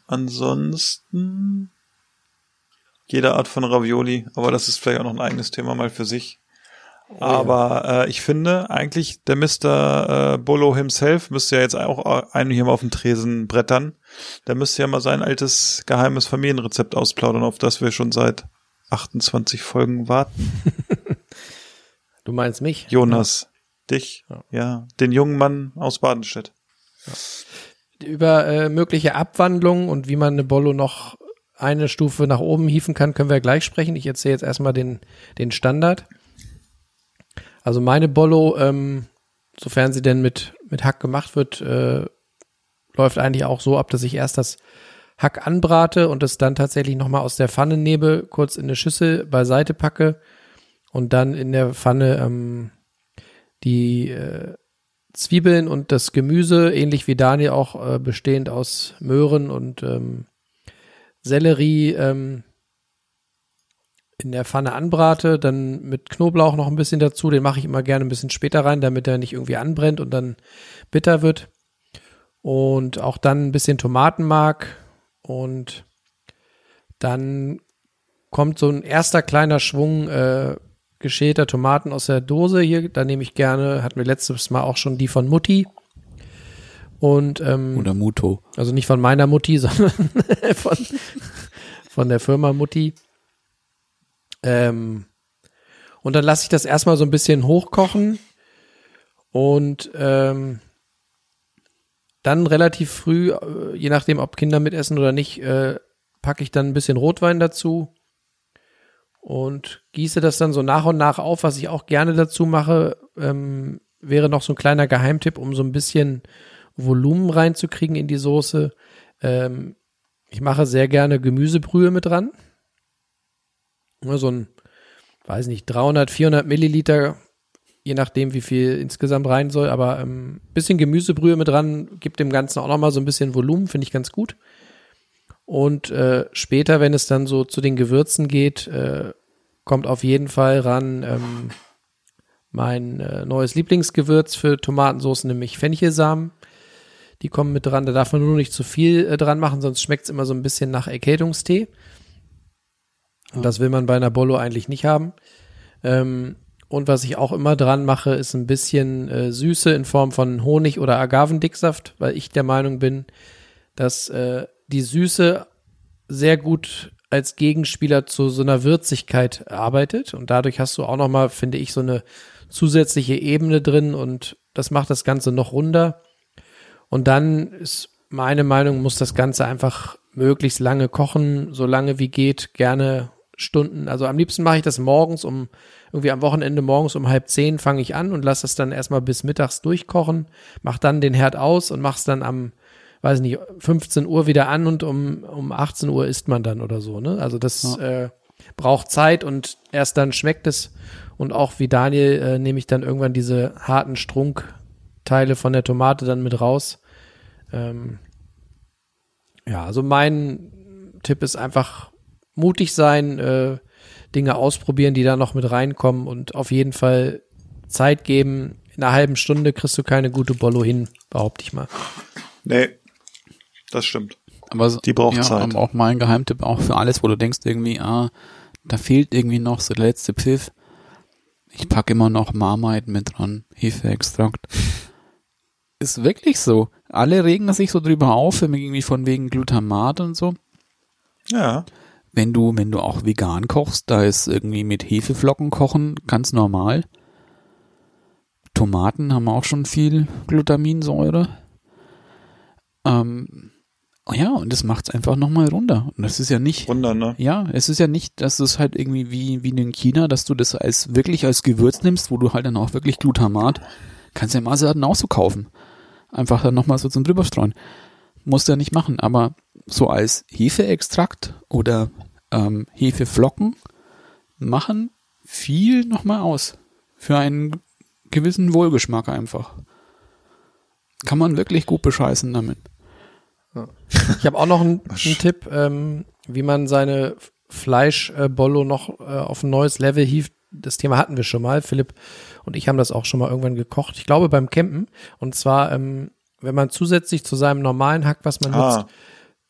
ansonsten jede Art von Ravioli, aber das ist vielleicht auch noch ein eigenes Thema mal für sich. Aber äh, ich finde eigentlich, der Mr. Äh, Bolo himself müsste ja jetzt auch einen hier mal auf den Tresen brettern. Der müsste ja mal sein altes geheimes Familienrezept ausplaudern, auf das wir schon seit 28 Folgen warten. *laughs* Du meinst mich? Jonas, dich, Ja. ja, den jungen Mann aus Badenstedt. Über äh, mögliche Abwandlungen und wie man eine Bollo noch eine Stufe nach oben hieven kann, können wir gleich sprechen. Ich erzähle jetzt erstmal den, den Standard. Also meine Bollo, ähm, sofern sie denn mit, mit Hack gemacht wird, äh, läuft eigentlich auch so ab, dass ich erst das Hack anbrate und es dann tatsächlich nochmal aus der Pfanne nehme, kurz in eine Schüssel beiseite packe und dann in der Pfanne ähm, die äh, Zwiebeln und das Gemüse, ähnlich wie Daniel auch äh, bestehend aus Möhren und ähm, Sellerie ähm, in der Pfanne anbrate, dann mit Knoblauch noch ein bisschen dazu, den mache ich immer gerne ein bisschen später rein, damit er nicht irgendwie anbrennt und dann bitter wird. Und auch dann ein bisschen Tomatenmark und dann kommt so ein erster kleiner Schwung äh, geschälter Tomaten aus der Dose hier. Da nehme ich gerne, hatten wir letztes Mal auch schon die von Mutti. Und ähm, Oder Muto. also nicht von meiner Mutti, *laughs* sondern von, von der Firma Mutti. Ähm, und dann lasse ich das erstmal so ein bisschen hochkochen und ähm, dann relativ früh, äh, je nachdem, ob Kinder mitessen oder nicht, äh, packe ich dann ein bisschen Rotwein dazu und gieße das dann so nach und nach auf. Was ich auch gerne dazu mache, ähm, wäre noch so ein kleiner Geheimtipp, um so ein bisschen Volumen reinzukriegen in die Soße. Ähm, ich mache sehr gerne Gemüsebrühe mit dran. Nur so ein, weiß nicht, 300, 400 Milliliter, je nachdem, wie viel insgesamt rein soll. Aber ähm, bisschen Gemüsebrühe mit dran gibt dem Ganzen auch nochmal so ein bisschen Volumen, finde ich ganz gut. Und äh, später, wenn es dann so zu den Gewürzen geht, äh, kommt auf jeden Fall ran ähm, mein äh, neues Lieblingsgewürz für Tomatensauce, nämlich Fenchelsamen. Die kommen mit dran. Da darf man nur nicht zu viel äh, dran machen, sonst schmeckt es immer so ein bisschen nach Erkältungstee. Und das will man bei einer Bollo eigentlich nicht haben. Ähm, und was ich auch immer dran mache, ist ein bisschen äh, Süße in Form von Honig oder Agavendicksaft, weil ich der Meinung bin, dass äh, die Süße sehr gut als Gegenspieler zu so einer Würzigkeit arbeitet und dadurch hast du auch noch mal, finde ich, so eine zusätzliche Ebene drin und das macht das Ganze noch runder. Und dann ist meine Meinung, muss das Ganze einfach möglichst lange kochen, so lange wie geht, gerne Stunden. Also am liebsten mache ich das morgens um, irgendwie am Wochenende morgens um halb zehn fange ich an und lasse es dann erstmal bis mittags durchkochen, mach dann den Herd aus und mach's dann am, weiß nicht, 15 Uhr wieder an und um, um 18 Uhr isst man dann oder so, ne? Also das äh, braucht Zeit und erst dann schmeckt es. Und auch wie Daniel äh, nehme ich dann irgendwann diese harten Strunkteile von der Tomate dann mit raus. Ähm, ja, also mein Tipp ist einfach mutig sein, äh, Dinge ausprobieren, die da noch mit reinkommen und auf jeden Fall Zeit geben. In einer halben Stunde kriegst du keine gute Bollo hin, behaupte ich mal. Nee, das stimmt. Aber Die braucht ja, Zeit. Aber auch mein Geheimtipp, auch für alles, wo du denkst irgendwie, ah, da fehlt irgendwie noch so der letzte Pfiff. Ich packe immer noch Marmite mit dran, Hefeextrakt. Ist wirklich so. Alle regen sich so drüber auf, irgendwie von wegen Glutamat und so. Ja. Wenn du, wenn du auch vegan kochst, da ist irgendwie mit Hefeflocken kochen ganz normal. Tomaten haben auch schon viel Glutaminsäure. Ähm, oh ja, und das macht's einfach nochmal runter. Und das ist ja nicht, Wunder, ne? ja, es ist ja nicht, dass es halt irgendwie wie, wie in China, dass du das als wirklich als Gewürz nimmst, wo du halt dann auch wirklich Glutamat, kannst ja im Asiaten auch so kaufen. Einfach dann nochmal so zum drüberstreuen. Musst du ja nicht machen, aber so als Hefeextrakt oder ähm, Hefeflocken machen viel nochmal aus. Für einen gewissen Wohlgeschmack einfach. Kann man wirklich gut bescheißen damit. Ich habe auch noch einen, *laughs* einen Tipp, ähm, wie man seine Fleischbollo noch äh, auf ein neues Level hieft. Das Thema hatten wir schon mal. Philipp und ich haben das auch schon mal irgendwann gekocht. Ich glaube beim Campen. Und zwar, ähm, wenn man zusätzlich zu seinem normalen Hack, was man Ah. nutzt,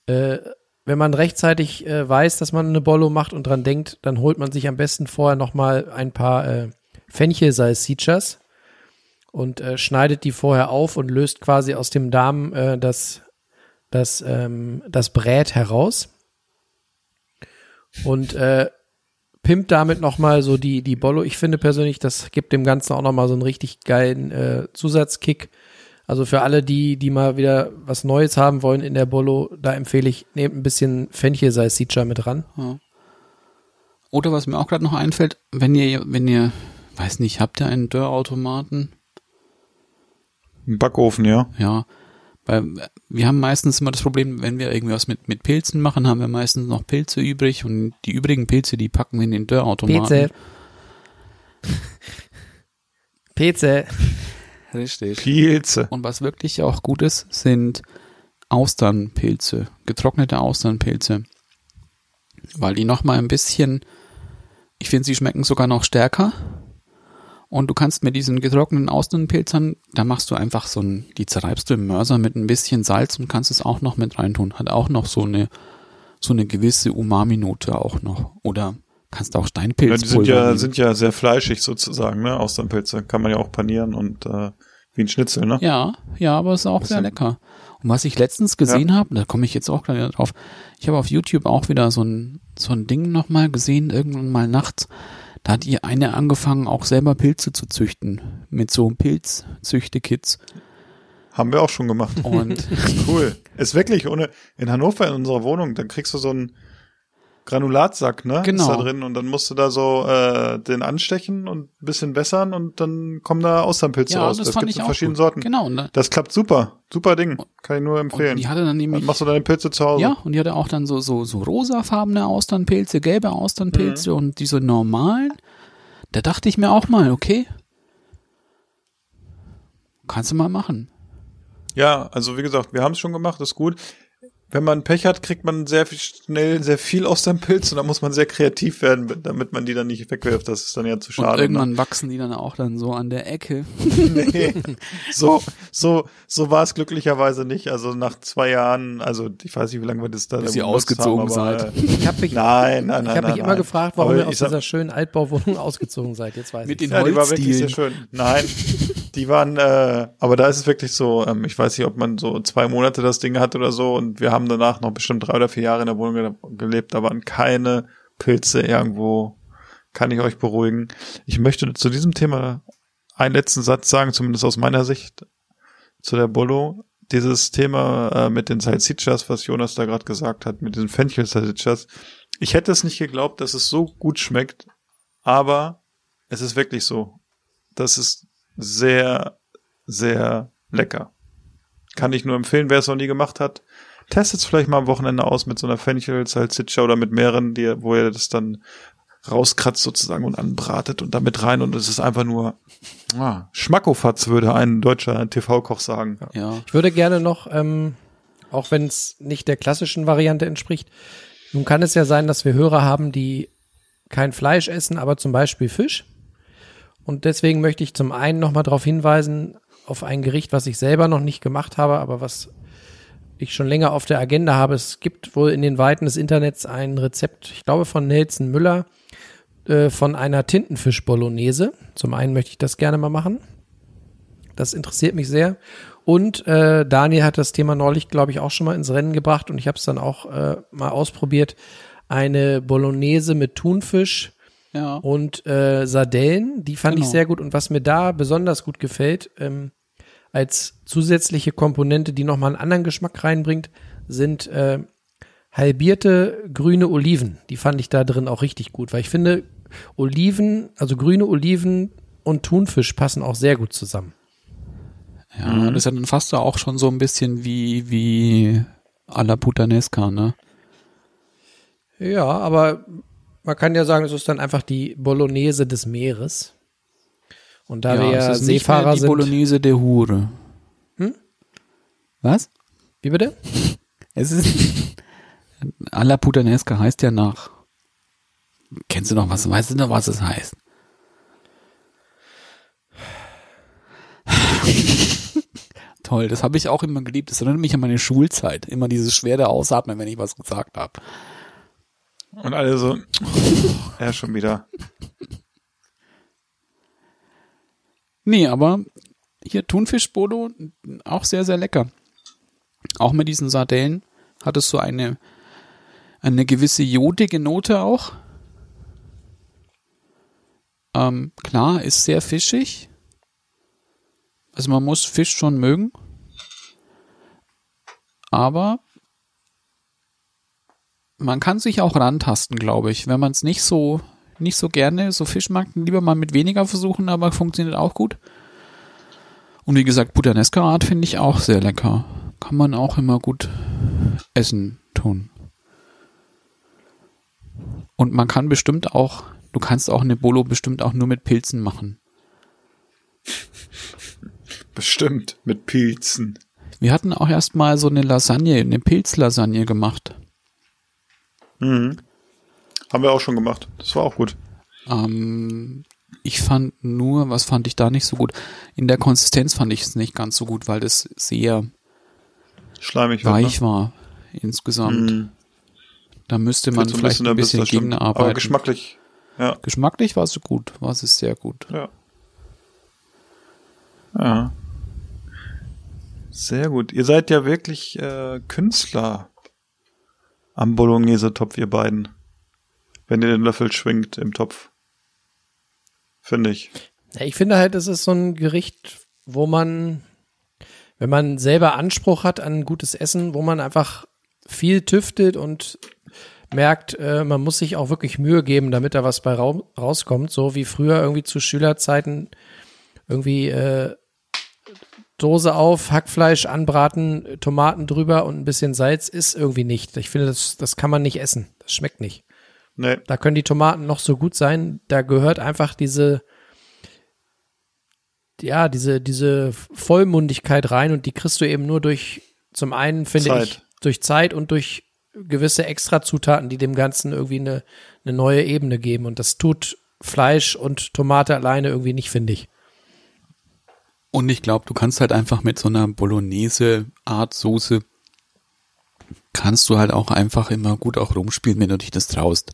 äh, wenn man rechtzeitig äh, weiß, dass man eine Bollo macht und dran denkt, dann holt man sich am besten vorher noch mal ein paar äh, Fenchel Salsichas und äh, schneidet die vorher auf und löst quasi aus dem Darm äh, das das ähm, das Brät heraus und äh, pimpt damit noch mal so die die Bollo. Ich finde persönlich, das gibt dem Ganzen auch noch mal so einen richtig geilen äh, Zusatzkick. Also für alle, die, die mal wieder was Neues haben wollen in der Bollo, da empfehle ich, nehmt ein bisschen Fenchel Salsiccia mit ran. Oder was mir auch gerade noch einfällt, wenn ihr, wenn ihr, weiß nicht, habt ihr einen Dörrautomaten? Ein Backofen, ja. Ja. Weil wir haben meistens immer das Problem, wenn wir irgendwie was mit, mit Pilzen machen, haben wir meistens noch Pilze übrig und die übrigen Pilze, die packen wir in den Dörrautomaten. Pilze. *laughs* Richtig. Pilze. Und was wirklich auch gut ist, sind Austernpilze, getrocknete Austernpilze. Weil die nochmal ein bisschen, ich finde, sie schmecken sogar noch stärker. Und du kannst mit diesen getrockneten Austernpilzern, da machst du einfach so ein, die zerreibst du im Mörser mit ein bisschen Salz und kannst es auch noch mit reintun. Hat auch noch so eine, so eine gewisse Umami-Note auch noch. Oder kannst auch Ja, Steinpilz die sind ja, sind ja sehr fleischig sozusagen, ne? Austernpilze. Kann man ja auch panieren und äh, wie ein Schnitzel, ne? Ja, ja, aber es ist auch sehr lecker. Und was ich letztens gesehen habe, da komme ich jetzt auch gleich wieder drauf, ich habe auf YouTube auch wieder so ein, so ein Ding nochmal gesehen, irgendwann mal nachts. Da hat die eine angefangen, auch selber Pilze zu züchten. Mit so Pilzzüchtekits. Haben wir auch schon gemacht. Und *laughs* Cool. Ist wirklich ohne, in Hannover in unserer Wohnung, dann kriegst du so einen Granulatsack, ne? Genau. Ist da drin und dann musst du da so äh, den anstechen und ein bisschen wässern und dann kommen da Austernpilze ja, raus. das, Das, fand gibt's ich in verschiedenen gut. Sorten. Genau. Und, da- Das klappt super. Super Ding. Kann ich nur und empfehlen. die hatte dann Dann nämlich, machst du deine Pilze zu Hause. ja, und die hatte auch dann so, so, so rosafarbene Austernpilze, gelbe Mhm. Austernpilze und diese normalen. Da dachte ich mir auch mal, okay, kannst du mal machen. Ja, also wie gesagt, wir haben es schon gemacht, ist gut. Wenn man Pech hat, kriegt man sehr viel, schnell sehr viel aus dem Pilz und da muss man sehr kreativ werden, damit man die dann nicht wegwirft. Das ist dann ja zu Und schade. irgendwann ne? wachsen die dann auch dann so an der Ecke. nee, *laughs* so, so, so war es glücklicherweise nicht. Also nach zwei Jahren, also ich weiß nicht, wie lange wir das da Bis ihr ausgezogen haben, aber, seid. Äh, Ich habe mich, nein, nein, nein. ich hab mich nein, immer nein. gefragt, warum Aber ihr aus sag- dieser schönen Altbauwohnung *laughs* ausgezogen seid. Jetzt weiß Mit ich. den Ja, die war wirklich sehr schön. Nein, *laughs* die waren, äh, aber da ist es wirklich so, ähm, ich weiß nicht, ob man so zwei Monate das Ding hat oder so und wir haben danach noch bestimmt drei oder vier Jahre in der Wohnung ge- gelebt, da waren keine Pilze irgendwo, kann ich euch beruhigen. Ich möchte zu diesem Thema einen letzten Satz sagen, zumindest aus meiner Sicht, zu der Bollo. Dieses Thema äh, mit den Salsichas, was Jonas da gerade gesagt hat, mit diesen Fenchel-Salsichas, Ich hätte es nicht geglaubt, dass es so gut schmeckt, aber es ist wirklich so. Das ist sehr, sehr lecker. Kann ich nur empfehlen, wer es noch nie gemacht hat. Testet es vielleicht mal am Wochenende aus mit so einer Fenchel, Salsiccia oder mit mehreren, die, wo ihr das dann rauskratzt sozusagen und anbratet und damit rein und es ist einfach nur ah, Schmackofatz, würde ein deutscher TV-Koch sagen. Ja. Ich würde gerne noch, ähm, auch wenn es nicht der klassischen Variante entspricht, nun kann es ja sein, dass wir Hörer haben, die kein Fleisch essen, aber zum Beispiel Fisch. Und deswegen möchte ich zum einen nochmal darauf hinweisen, auf ein Gericht, was ich selber noch nicht gemacht habe, aber was ich schon länger auf der Agenda habe. Es gibt wohl in den Weiten des Internets ein Rezept, ich glaube von Nelson Müller, äh, von einer Tintenfisch-Bolognese. Zum einen möchte ich das gerne mal machen. Das interessiert mich sehr. Und äh, Daniel hat das Thema neulich, glaube ich, auch schon mal ins Rennen gebracht und ich habe es dann auch äh, mal ausprobiert. Eine Bolognese mit Thunfisch Ja. und äh, Sardellen, die fand ich Genau. sehr gut. Und was mir da besonders gut gefällt, ähm, als zusätzliche Komponente, die nochmal einen anderen Geschmack reinbringt, sind äh, halbierte grüne Oliven. Die fand ich da drin auch richtig gut, weil ich finde, Oliven, also grüne Oliven und Thunfisch passen auch sehr gut zusammen. Ja, das ist ja dann fast auch schon so ein bisschen wie, wie à la Putanesca, ne? Ja, aber man kann ja sagen, es ist dann einfach die Bolognese des Meeres. Und da wir ja es ist nicht Seefahrer mehr die sind. Bolognese der Hure. Hm? Was? Wie bitte? *laughs* Es ist *laughs* à la Putanesca heißt ja nach. Kennst du noch was? Weißt du noch, was es heißt? *laughs* Toll, das habe ich auch immer geliebt. Das erinnert mich an meine Schulzeit. Immer dieses schwere Ausatmen, wenn ich was gesagt habe. Und alle so, er schon wieder. Nee, aber hier Thunfischbodo auch sehr, sehr lecker. Auch mit diesen Sardellen hat es so eine, eine gewisse jodige Note auch. Ähm, klar, ist sehr fischig. Also man muss Fisch schon mögen. Aber man kann sich auch rantasten, glaube ich. Wenn man es nicht so, nicht so gerne so Fisch mag, dann lieber mal mit weniger versuchen, aber funktioniert auch gut. Und wie gesagt, Puttanesca Art finde ich auch sehr lecker. Kann man auch immer gut essen tun. Und man kann bestimmt auch, du kannst auch eine Bolo bestimmt auch nur mit Pilzen machen. Bestimmt mit Pilzen. Wir hatten auch erstmal so eine Lasagne, eine Pilzlasagne gemacht. Mhm. Haben wir auch schon gemacht. Das war auch gut. Ähm, ich fand nur, was fand ich da nicht so gut? In der Konsistenz fand ich es nicht ganz so gut, weil das sehr Schleimig weich ne? war insgesamt. Mhm. Da müsste man vielleicht ein bisschen das stimmt. Aber gegenarbeiten. geschmacklich, ja. Geschmacklich war es gut, war es sehr gut. Ja. Ja. Sehr gut. Ihr seid ja wirklich äh, Künstler am Bolognese-Topf, ihr beiden. Wenn ihr den Löffel schwingt im Topf. Finde ich. Ja, ich finde halt, es ist so ein Gericht, wo man, wenn man selber Anspruch hat an gutes Essen, wo man einfach viel tüftelt und merkt, äh, man muss sich auch wirklich Mühe geben, damit da was bei rau rauskommt. So wie früher irgendwie zu Schülerzeiten irgendwie äh, Dose auf, Hackfleisch anbraten, Tomaten drüber und ein bisschen Salz ist irgendwie nicht. Ich finde, das, das kann man nicht essen. Das schmeckt nicht. Nee. Da können die Tomaten noch so gut sein. Da gehört einfach diese, ja, diese, diese Vollmundigkeit rein und die kriegst du eben nur durch, zum einen finde Zeit. ich, durch Zeit und durch gewisse Extrazutaten, die dem Ganzen irgendwie eine, eine neue Ebene geben. Und das tut Fleisch und Tomate alleine irgendwie nicht, finde ich. Und ich glaube, du kannst halt einfach mit so einer Bolognese-Art Soße kannst du halt auch einfach immer gut auch rumspielen, wenn du dich das traust.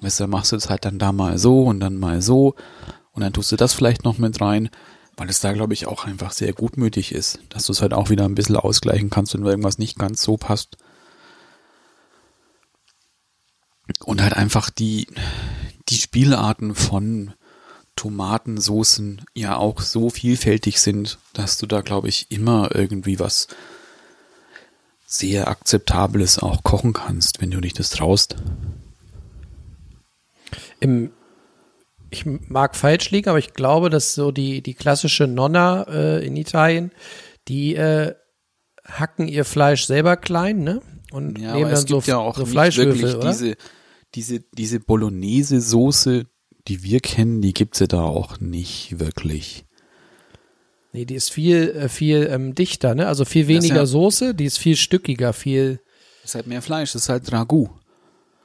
Weißt du, machst du es halt dann da mal so und dann mal so und dann tust du das vielleicht noch mit rein, weil es da, glaube ich, auch einfach sehr gutmütig ist, dass du es halt auch wieder ein bisschen ausgleichen kannst, wenn irgendwas nicht ganz so passt. Und halt einfach die, die Spielarten von Tomatensoßen ja auch so vielfältig sind, dass du da, glaube ich, immer irgendwie was sehr Akzeptables auch kochen kannst, wenn du dich das traust. Im, ich mag falsch liegen, aber ich glaube, dass so die, die klassische Nonna äh, in Italien, die äh, hacken ihr Fleisch selber klein, ne? Und Ja, nehmen dann so, ja auch so nicht Fleischwürfel, wirklich oder? diese, diese, diese Bolognese-Soße, die wir kennen, die gibt's ja da auch nicht wirklich. Nee, die ist viel, äh, viel ähm, dichter, ne? Also viel weniger ja- Soße, die ist viel stückiger, viel, Es ist halt mehr Fleisch, es ist halt Ragout.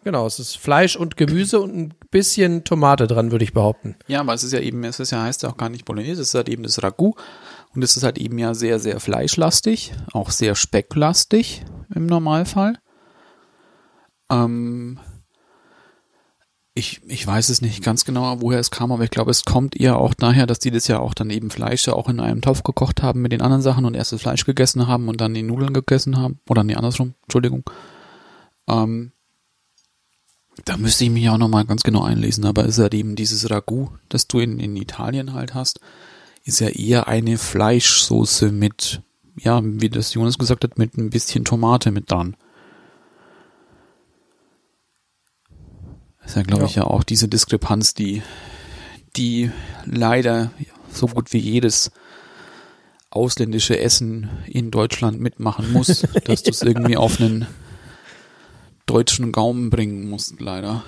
genau, es ist Fleisch und Gemüse und ein bisschen Tomate dran, würde ich behaupten. Ja, aber es ist ja eben, es ist ja, heißt ja auch gar nicht Bolognese, es ist halt eben das Ragout. Und es ist halt eben ja sehr, sehr fleischlastig, auch sehr specklastig im Normalfall. Ähm, ich, ich weiß es nicht ganz genau, woher es kam, aber ich glaube, es kommt eher auch daher, dass die das ja auch dann eben Fleisch ja auch in einem Topf gekocht haben mit den anderen Sachen und erst das Fleisch gegessen haben und dann die Nudeln gegessen haben. Oder nee, andersrum, Entschuldigung. Ähm, da müsste ich mich auch nochmal ganz genau einlesen, aber ist halt eben dieses Ragout, das du in, in Italien halt hast, ist ja eher eine Fleischsoße mit, ja, wie das Jonas gesagt hat, mit ein bisschen Tomate mit dran. Ist ja, glaube Ja. ich, ja auch diese Diskrepanz, die, die leider so gut wie jedes ausländische Essen in Deutschland mitmachen muss, *laughs* dass du es irgendwie auf einen deutschen Gaumen bringen musst, leider.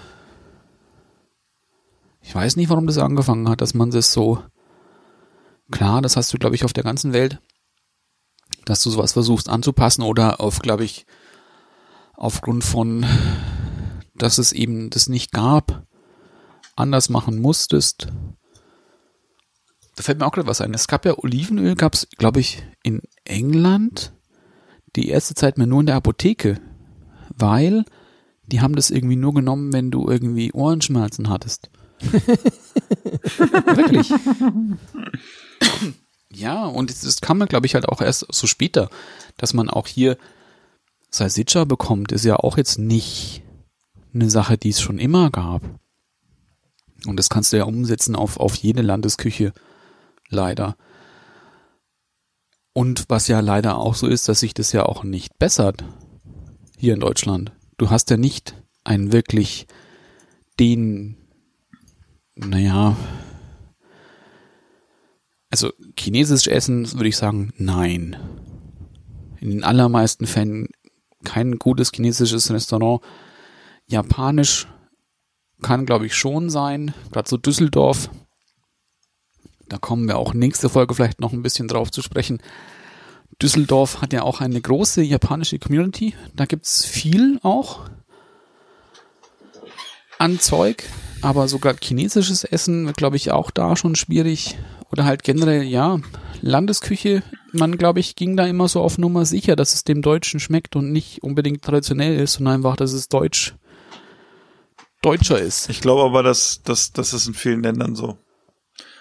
Ich weiß nicht, warum das angefangen hat, dass man das so, klar, das hast du, glaube ich, auf der ganzen Welt, dass du sowas versuchst anzupassen oder auf, glaube ich, aufgrund von, dass es eben das nicht gab, anders machen musstest. Da fällt mir auch gerade was ein. Es gab ja Olivenöl, gab es, glaube ich, in England die erste Zeit mal nur in der Apotheke, weil die haben das irgendwie nur genommen, wenn du irgendwie Ohrenschmerzen hattest. *laughs* Wirklich. ja, und das, kam man, glaube ich, halt auch erst so später, dass man auch hier Salsiccia bekommt, ist ja auch jetzt nicht eine Sache, die es schon immer gab. Und das kannst du ja umsetzen auf, auf jede Landesküche, leider. Und was ja leider auch so ist, dass sich das ja auch nicht bessert hier in Deutschland. Du hast ja nicht einen wirklich den, naja, also chinesisch Essen würde ich sagen, nein. In den allermeisten Fällen kein gutes chinesisches Restaurant. Japanisch kann, glaube ich, schon sein. Gerade so Düsseldorf. Da kommen wir auch nächste Folge vielleicht noch ein bisschen drauf zu sprechen. Düsseldorf hat ja auch eine große japanische Community. Da gibt's viel auch an Zeug. Aber sogar chinesisches Essen wird, glaube ich, auch da schon schwierig. Oder halt generell, ja, Landesküche. Man, glaube ich, ging da immer so auf Nummer sicher, dass es dem Deutschen schmeckt und nicht unbedingt traditionell ist, sondern einfach, dass es deutsch, deutscher ist. Ich glaube aber, dass, dass, dass es in vielen Ländern so.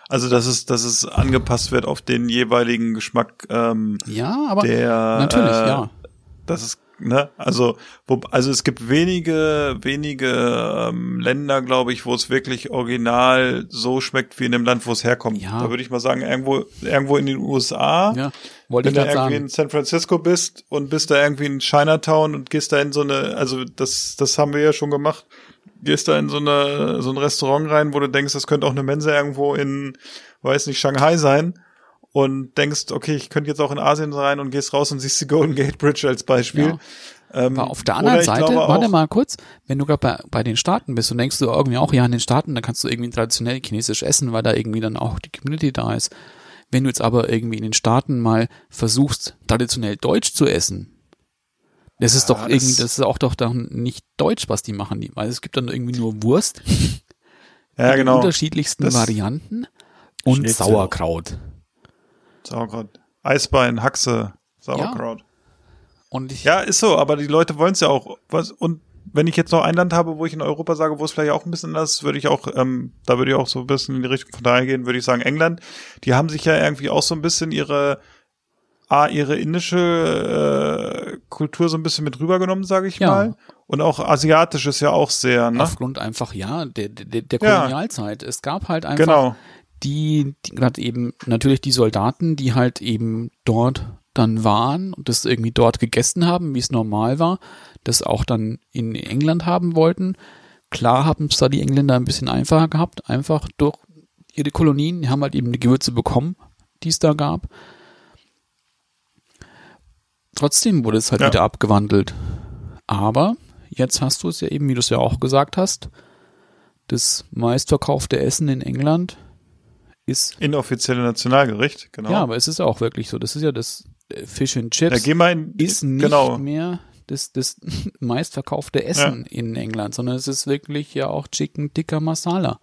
Also, dass es, dass es angepasst wird auf den jeweiligen Geschmack ähm, Ja, aber der. natürlich, äh, ja. Das ist, ne, also, wo, also es gibt wenige, wenige ähm, Länder, glaube ich, wo es wirklich original so schmeckt wie in dem Land, wo es herkommt. Ja. Da würde ich mal sagen, irgendwo, irgendwo in den USA. Ja, wollte Wenn du irgendwie sagen. in San Francisco bist und bist da irgendwie in Chinatown und gehst da in so eine, also das, das haben wir ja schon gemacht, gehst da in so eine, so ein Restaurant rein, wo du denkst, das könnte auch eine Mensa irgendwo in, weiß nicht, Shanghai sein und denkst, okay, ich könnte jetzt auch in Asien rein und gehst raus und siehst die Golden Gate Bridge als Beispiel. Ja. Ähm, Aber auf der anderen Seite, glaube warte mal kurz, wenn du gerade bei, bei den Staaten bist und denkst du irgendwie auch, ja, in den Staaten, da kannst du irgendwie traditionell chinesisch essen, weil da irgendwie dann auch die Community da ist. Wenn du jetzt aber irgendwie in den Staaten mal versuchst, traditionell deutsch zu essen, das ist Ja, doch das- irgendwie, das ist auch doch dann nicht deutsch, was die machen, weil es gibt dann irgendwie nur Wurst *laughs* Ja, in genau. unterschiedlichsten Das- Varianten und Schnitzel. Sauerkraut. Sauerkraut. Eisbein, Haxe, Sauerkraut. Und ich, Ja, ist so, aber die Leute wollen es ja auch. Was, und wenn ich jetzt noch ein Land habe, wo ich in Europa sage, wo es vielleicht auch ein bisschen anders ist, würde ich auch, ähm, da würde ich auch so ein bisschen in die Richtung von daher gehen, würde ich sagen, England. Die haben sich ja irgendwie auch so ein bisschen ihre, A, ihre indische äh, Kultur so ein bisschen mit rübergenommen, sage ich Ja. mal. Und auch asiatisch ist ja auch sehr, ne? aufgrund einfach, ja, der, der, der Ja. Kolonialzeit. Es gab halt einfach Genau. die, die gerade eben natürlich die Soldaten, die halt eben dort dann waren und das irgendwie dort gegessen haben, wie es normal war, das auch dann in England haben wollten, klar haben es da die Engländer ein bisschen einfacher gehabt, einfach durch ihre Kolonien, die haben halt eben die Gewürze bekommen, die es da gab. Trotzdem wurde es halt Ja. wieder abgewandelt. Aber jetzt hast du es ja eben, wie du es ja auch gesagt hast, das meistverkaufte Essen in England ist, Inoffizielle Nationalgericht, genau. ja, aber es ist auch wirklich so. Das ist ja das äh, Fish and ja, Chips geh mal in, ist nicht genau. mehr das, das *laughs* meistverkaufte Essen in England, sondern es ist wirklich ja auch Chicken Tikka Masala.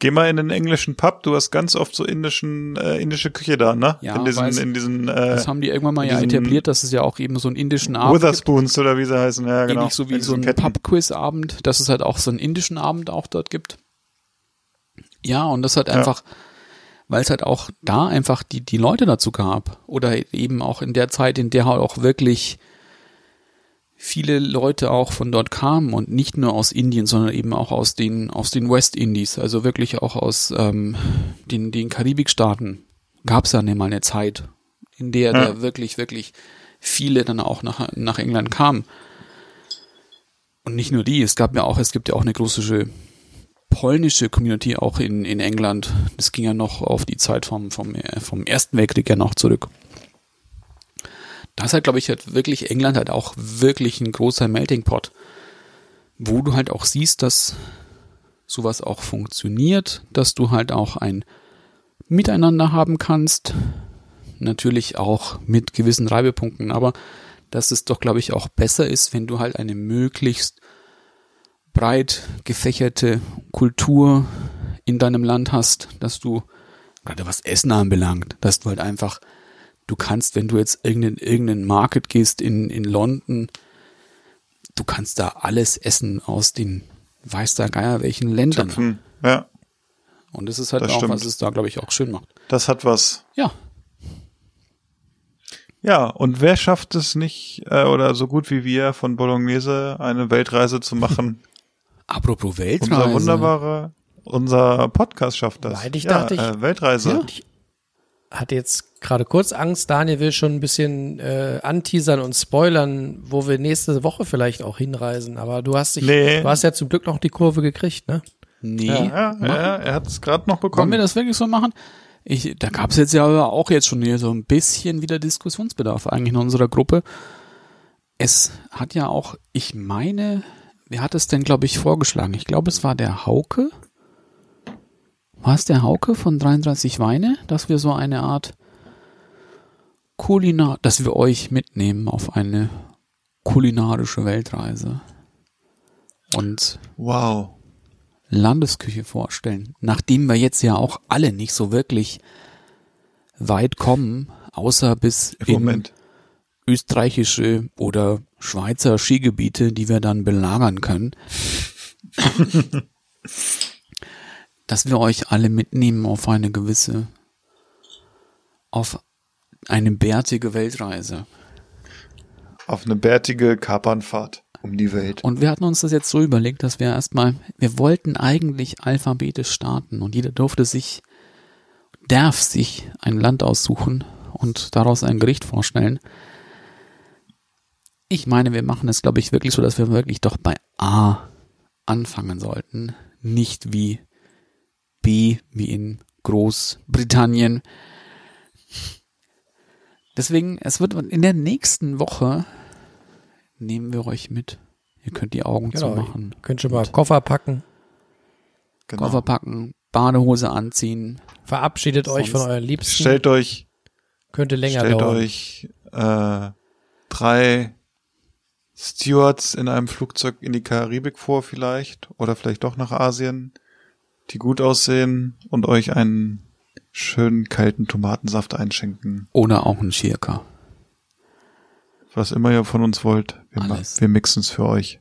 Geh mal in den englischen Pub, du hast ganz oft so indischen, äh, indische Küche da, ne? Ja, in diesen, weiß- in diesen, äh, Das haben die irgendwann mal ja etabliert, dass es ja auch eben so einen indischen Abend gibt. Witherspoons oder wie sie heißen, ja, genau. Ähnlich so wie so ein. Pub-Quiz-Abend, dass es halt auch so einen indischen Abend auch dort gibt. Ja, und das halt einfach, weil es halt auch da einfach die, die Leute dazu gab. Oder eben auch in der Zeit, in der halt auch wirklich viele Leute auch von dort kamen und nicht nur aus Indien, sondern eben auch aus den, aus den West Indies, also wirklich auch aus ähm, den, den Karibikstaaten gab es ja mal eine Zeit, in der Ja. da wirklich, wirklich viele dann auch nach, nach England kamen. Und nicht nur die, es gab ja auch, es gibt ja auch eine große polnische Community auch in, in England. Das ging ja noch auf die Zeit vom, vom, äh, vom Ersten Weltkrieg ja noch zurück. Da ist halt, glaube ich, halt wirklich England halt auch wirklich ein großer Melting Pot, wo du halt auch siehst, dass sowas auch funktioniert, dass du halt auch ein Miteinander haben kannst, natürlich auch mit gewissen Reibepunkten, aber dass es doch, glaube ich, auch besser ist, wenn du halt eine möglichst breit gefächerte Kultur in deinem Land hast, dass du, gerade was Essen anbelangt, dass du halt einfach, du kannst, wenn du jetzt irgendein, irgendeinen Market gehst in, in London, du kannst da alles essen aus den weiß der Geier welchen Ländern. Töpfen. Ja, Und das ist halt Das auch, stimmt. was es da, glaube ich, auch schön macht. das hat was. Ja, Ja, und wer schafft es nicht, äh, oder so gut wie wir von Bolognese eine Weltreise zu machen? *laughs* apropos Weltreise. Unser wunderbarer, unser Podcast schafft das. Weil ich ja, dachte, ich- äh, Weltreise. Ja. Hatte jetzt gerade kurz Angst, Daniel will schon ein bisschen äh, anteasern und spoilern, wo wir nächste Woche vielleicht auch hinreisen. Aber du hast dich, Nee. du hast ja zum Glück noch die Kurve gekriegt, ne? Nee. Ja, ja, ja, er hat es gerade noch Wollen bekommen. wir das wirklich so machen? Ich, da gab es jetzt ja aber auch jetzt schon hier so ein bisschen wieder Diskussionsbedarf eigentlich in unserer Gruppe. Es hat ja auch, ich meine, wer hat es denn, glaube ich, vorgeschlagen? Ich glaube, es war der Hauke. War es der Hauke von 33 Weine, dass wir so eine Art Kulinar, dass wir euch mitnehmen auf eine kulinarische Weltreise und Wow. Landesküche vorstellen, nachdem wir jetzt ja auch alle nicht so wirklich weit kommen, außer bis Im in Moment. österreichische oder Schweizer Skigebiete, die wir dann belagern können, *laughs* dass wir euch alle mitnehmen auf eine gewisse, auf eine bärtige Weltreise. Auf eine bärtige Kapernfahrt um die Welt. Und wir hatten uns das jetzt so überlegt, dass wir erstmal, wir wollten eigentlich alphabetisch starten und jeder durfte sich, darf sich ein Land aussuchen und daraus ein Gericht vorstellen. Ich meine, wir machen es, glaube ich, wirklich so, dass wir wirklich doch bei A anfangen sollten, nicht wie B, wie in Großbritannien. Deswegen, es wird in der nächsten Woche nehmen wir euch mit. Ihr könnt die Augen Genau. zumachen. Könnt schon mal Koffer packen, Genau. Koffer packen, Badehose anziehen. verabschiedet euch von Sonst euren Liebsten. Stellt euch, Könnte länger stellt dauern. euch äh, drei Stewards in einem Flugzeug in die Karibik vor vielleicht oder vielleicht doch nach Asien, die gut aussehen und euch einen schönen kalten Tomatensaft einschenken. Oder auch ein Schirka. Was immer ihr von uns wollt, wir, Alles. wir mixen es für euch.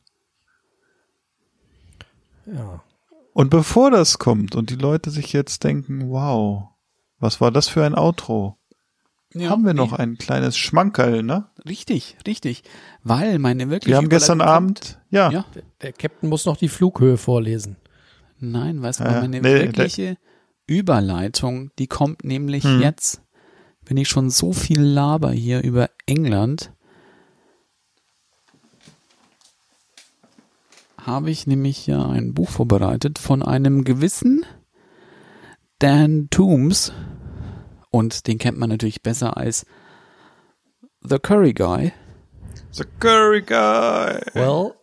Ja. Und bevor das kommt und die Leute sich jetzt denken, wow, was war das für ein Outro? Ja, haben wir noch nee, ein kleines Schmankerl, ne? Richtig, richtig. Weil meine wirklich. Wir haben gestern Abend, ja, Ja. Der Captain muss noch die Flughöhe vorlesen. Nein, weißt du, Ja, meine nee, wirkliche Überleitung, die kommt nämlich Hm. jetzt, wenn ich schon so viel laber hier über England, habe ich nämlich ja ein Buch vorbereitet von einem gewissen Dan Toombs. Und den kennt man natürlich besser als The Curry Guy. The Curry Guy. Well,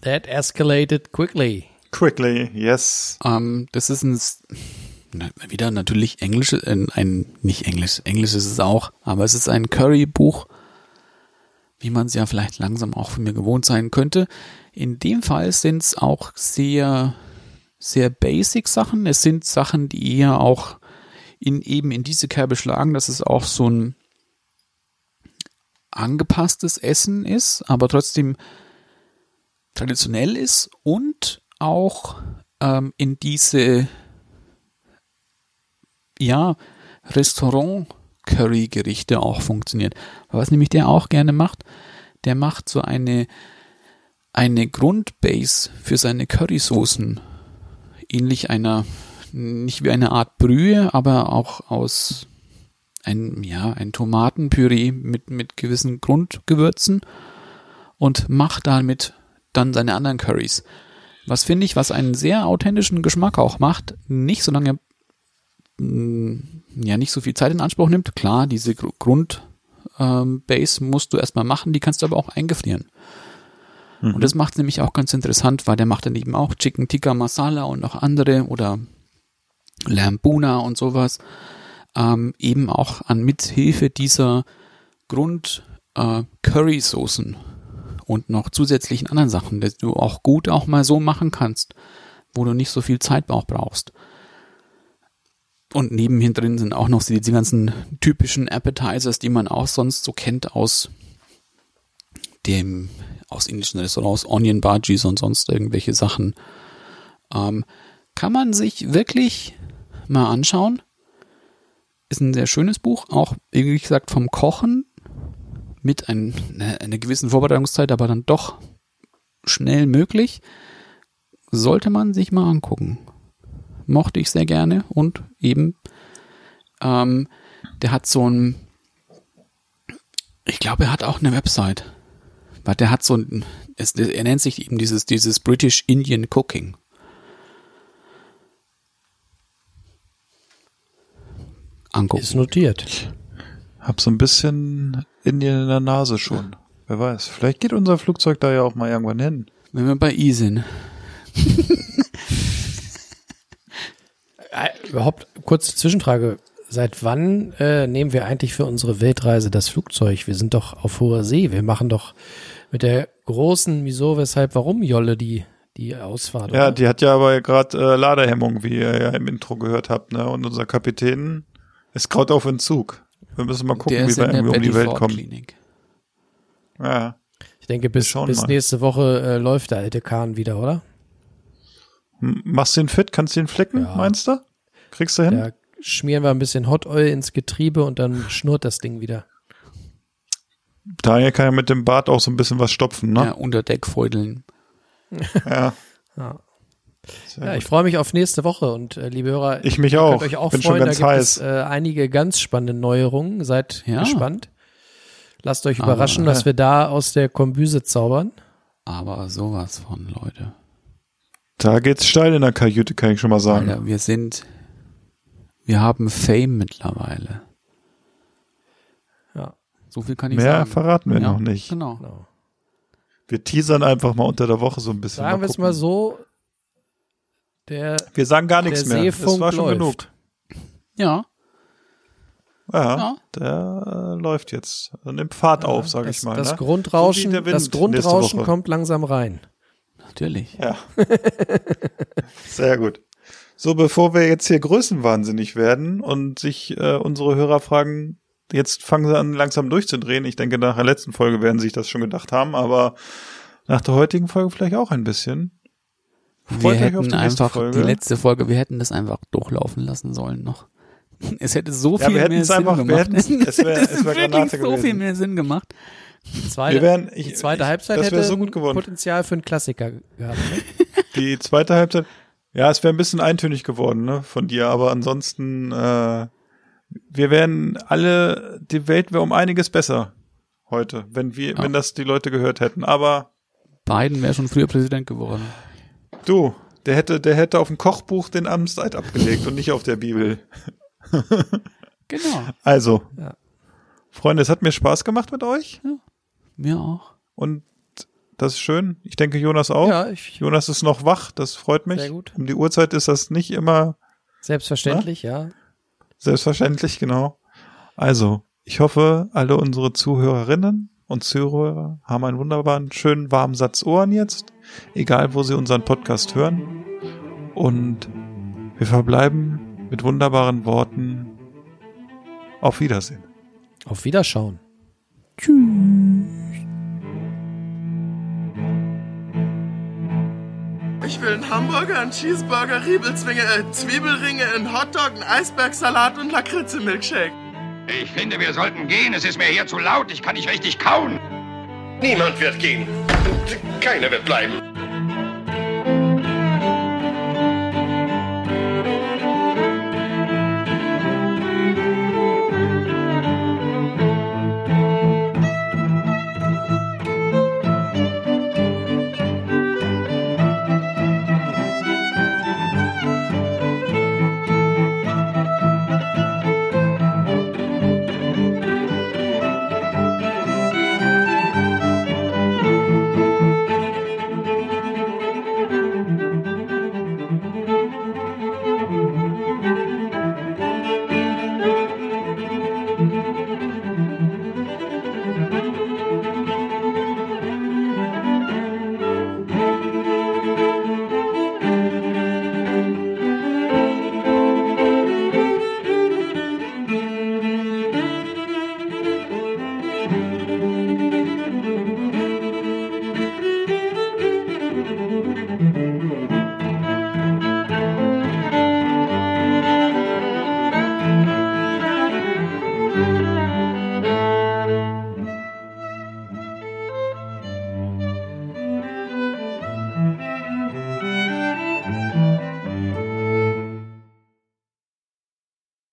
that escalated quickly. Quickly, yes. Ähm, das ist ein, wieder natürlich Englisch, äh, ein, nicht Englisch, Englisch ist es auch, aber es ist ein Curry-Buch, wie man es ja vielleicht langsam auch von mir gewohnt sein könnte. In dem Fall sind es auch sehr, sehr basic Sachen. Es sind Sachen, die eher auch in eben in diese Kerbe schlagen, dass es auch so ein angepasstes Essen ist, aber trotzdem traditionell ist und auch ähm, in diese ja Restaurant-Curry-Gerichte auch funktioniert. Was nämlich der auch gerne macht, der macht so eine eine Grundbase für seine Currysoßen, ähnlich einer nicht wie eine Art Brühe, aber auch aus ein ja ein Tomatenpüree mit mit gewissen Grundgewürzen und macht damit dann seine anderen Currys. Was finde ich, was einen sehr authentischen Geschmack auch macht, nicht solange mh, ja nicht so viel Zeit in Anspruch nimmt. Klar, diese Gr- Grund ähm, Base musst du erstmal machen, die kannst du aber auch eingefrieren. Und das macht nämlich auch ganz interessant, weil der macht dann eben auch Chicken Tikka Masala und noch andere oder Lambuna und sowas. Ähm, eben auch an Mithilfe dieser Grund äh, Currysoßen und noch zusätzlichen anderen Sachen, dass du auch gut auch mal so machen kannst, wo du nicht so viel Zeit auch brauchst. Und nebenhin drin sind auch noch die, die ganzen typischen Appetizers, die man auch sonst so kennt aus dem, aus indischen Restaurants, Onion Bhajis und sonst irgendwelche Sachen. Ähm, kann man sich wirklich mal anschauen. Ist ein sehr schönes Buch, auch wie gesagt vom Kochen mit ein, ne, einer gewissen Vorbereitungszeit, aber dann doch schnell möglich. Sollte man sich mal angucken. Mochte ich sehr gerne und eben, ähm, der hat so ein, ich glaube, er hat auch eine Website. Weil der hat so ein, es, er nennt sich eben dieses, dieses British Indian Cooking. Angucken. Ist notiert. Hab so ein bisschen in der Nase schon. Wer weiß. Vielleicht geht unser Flugzeug da ja auch mal irgendwann hin. Wenn wir bei I sind. Äh, Überhaupt kurze Zwischenfrage. Seit wann äh, nehmen wir eigentlich für unsere Weltreise das Flugzeug? Wir sind doch auf hoher See. Wir machen doch mit der großen Wieso, weshalb, warum Jolle die, die Ausfahrt. Ja, oder? die hat ja aber gerade äh, Ladehemmung, wie ihr ja im Intro gehört habt, ne? Und unser Kapitän ist gerade auf Entzug. Wir müssen mal gucken, wie wir irgendwie um die Welt Ford kommen. Klinik. Ja. ich denke, bis, bis nächste Woche äh, läuft der alte Kahn wieder, oder? M- Machst du ihn fit? Kannst du ihn flicken, Ja. meinst du? Kriegst du hin? Da schmieren wir ein bisschen Hot Oil ins Getriebe und dann schnurrt das Ding wieder. Daniel kann ja mit dem Bart auch so ein bisschen was stopfen, Ja, ne? unter Deck feudeln. Ja. *laughs* Ja. Sehr Ja, gut. ich freue mich auf nächste Woche und äh, liebe Hörer, Ich mich auch. könnt euch auch Bin freuen, schon ganz da gibt heiß. es äh, einige ganz spannende Neuerungen. Seid Ja. gespannt. Lasst euch Aber, überraschen, was wir da aus der Kombüse zaubern. Aber sowas von, Leute. Da geht's steil in der Kajüte, kann ich schon mal sagen. Alter, wir sind, wir haben Fame mittlerweile. Ja. So viel kann ich Mehr sagen. verraten wir Ja, noch nicht. Genau. Genau. Wir teasern einfach mal unter der Woche so ein bisschen. Sagen wir es mal so, der, Wir sagen gar nichts mehr. Das Seefunk war schon läuft. genug. Ja, Ja, Ja. der äh, läuft jetzt. Also nimmt Fahrt auf, sag das, ich mal. das ne? Grundrauschen, So das Grundrauschen kommt langsam rein. natürlich. Ja. *laughs* Sehr gut. So, bevor wir jetzt hier größenwahnsinnig werden und sich äh, unsere Hörer fragen, jetzt fangen sie an langsam durchzudrehen. Ich denke, nach der letzten Folge werden sie sich das schon gedacht haben, aber nach der heutigen Folge vielleicht auch ein bisschen. Wir Freut auf hätten einfach Folge. die letzte Folge, wir hätten das einfach durchlaufen lassen sollen noch. *laughs* Es hätte so Ja, viel wir mehr Sinn einfach- wir gemacht. es- es wär- Das es ist wär *laughs* wirklich Granate so viel mehr Sinn gemacht. Die zweite, Wir wären, ich, die zweite ich, Halbzeit das hätte wäre so gut geworden. Potenzial für einen Klassiker gehabt. Ne? *laughs* Die zweite Halbzeit, ja, es wäre ein bisschen eintönig geworden, ne, von dir, aber ansonsten, äh, wir wären alle, die Welt wäre um einiges besser heute, wenn wir, Ja. wenn das die Leute gehört hätten. Aber Biden wäre schon früher Präsident geworden. Du, der hätte, der hätte auf dem Kochbuch den Amtseid abgelegt und nicht auf der Bibel. *laughs* Genau. Also, Ja. Freunde, es hat mir Spaß gemacht mit euch Mir auch. und das ist schön. Ich denke, Jonas auch. Ja, ich, Jonas ist noch wach, das freut mich. Sehr gut. Um die Uhrzeit ist das nicht immer selbstverständlich, ja. selbstverständlich, genau. Also, ich hoffe, alle unsere Zuhörerinnen und Zuhörer haben einen wunderbaren, schönen, warmen Satz Ohren jetzt, egal wo sie unseren Podcast hören. Und wir verbleiben mit wunderbaren Worten. Auf Wiedersehen. Auf Wiederschauen. Ich will einen Hamburger, einen Cheeseburger, Riebelzwinge, äh, Zwiebelringe, einen Hotdog, einen Eisbergsalat und Lakritze-Milkshake. Ich finde, wir sollten gehen. Es ist mir hier zu laut. Ich kann nicht richtig kauen. Niemand wird gehen. Keiner wird bleiben.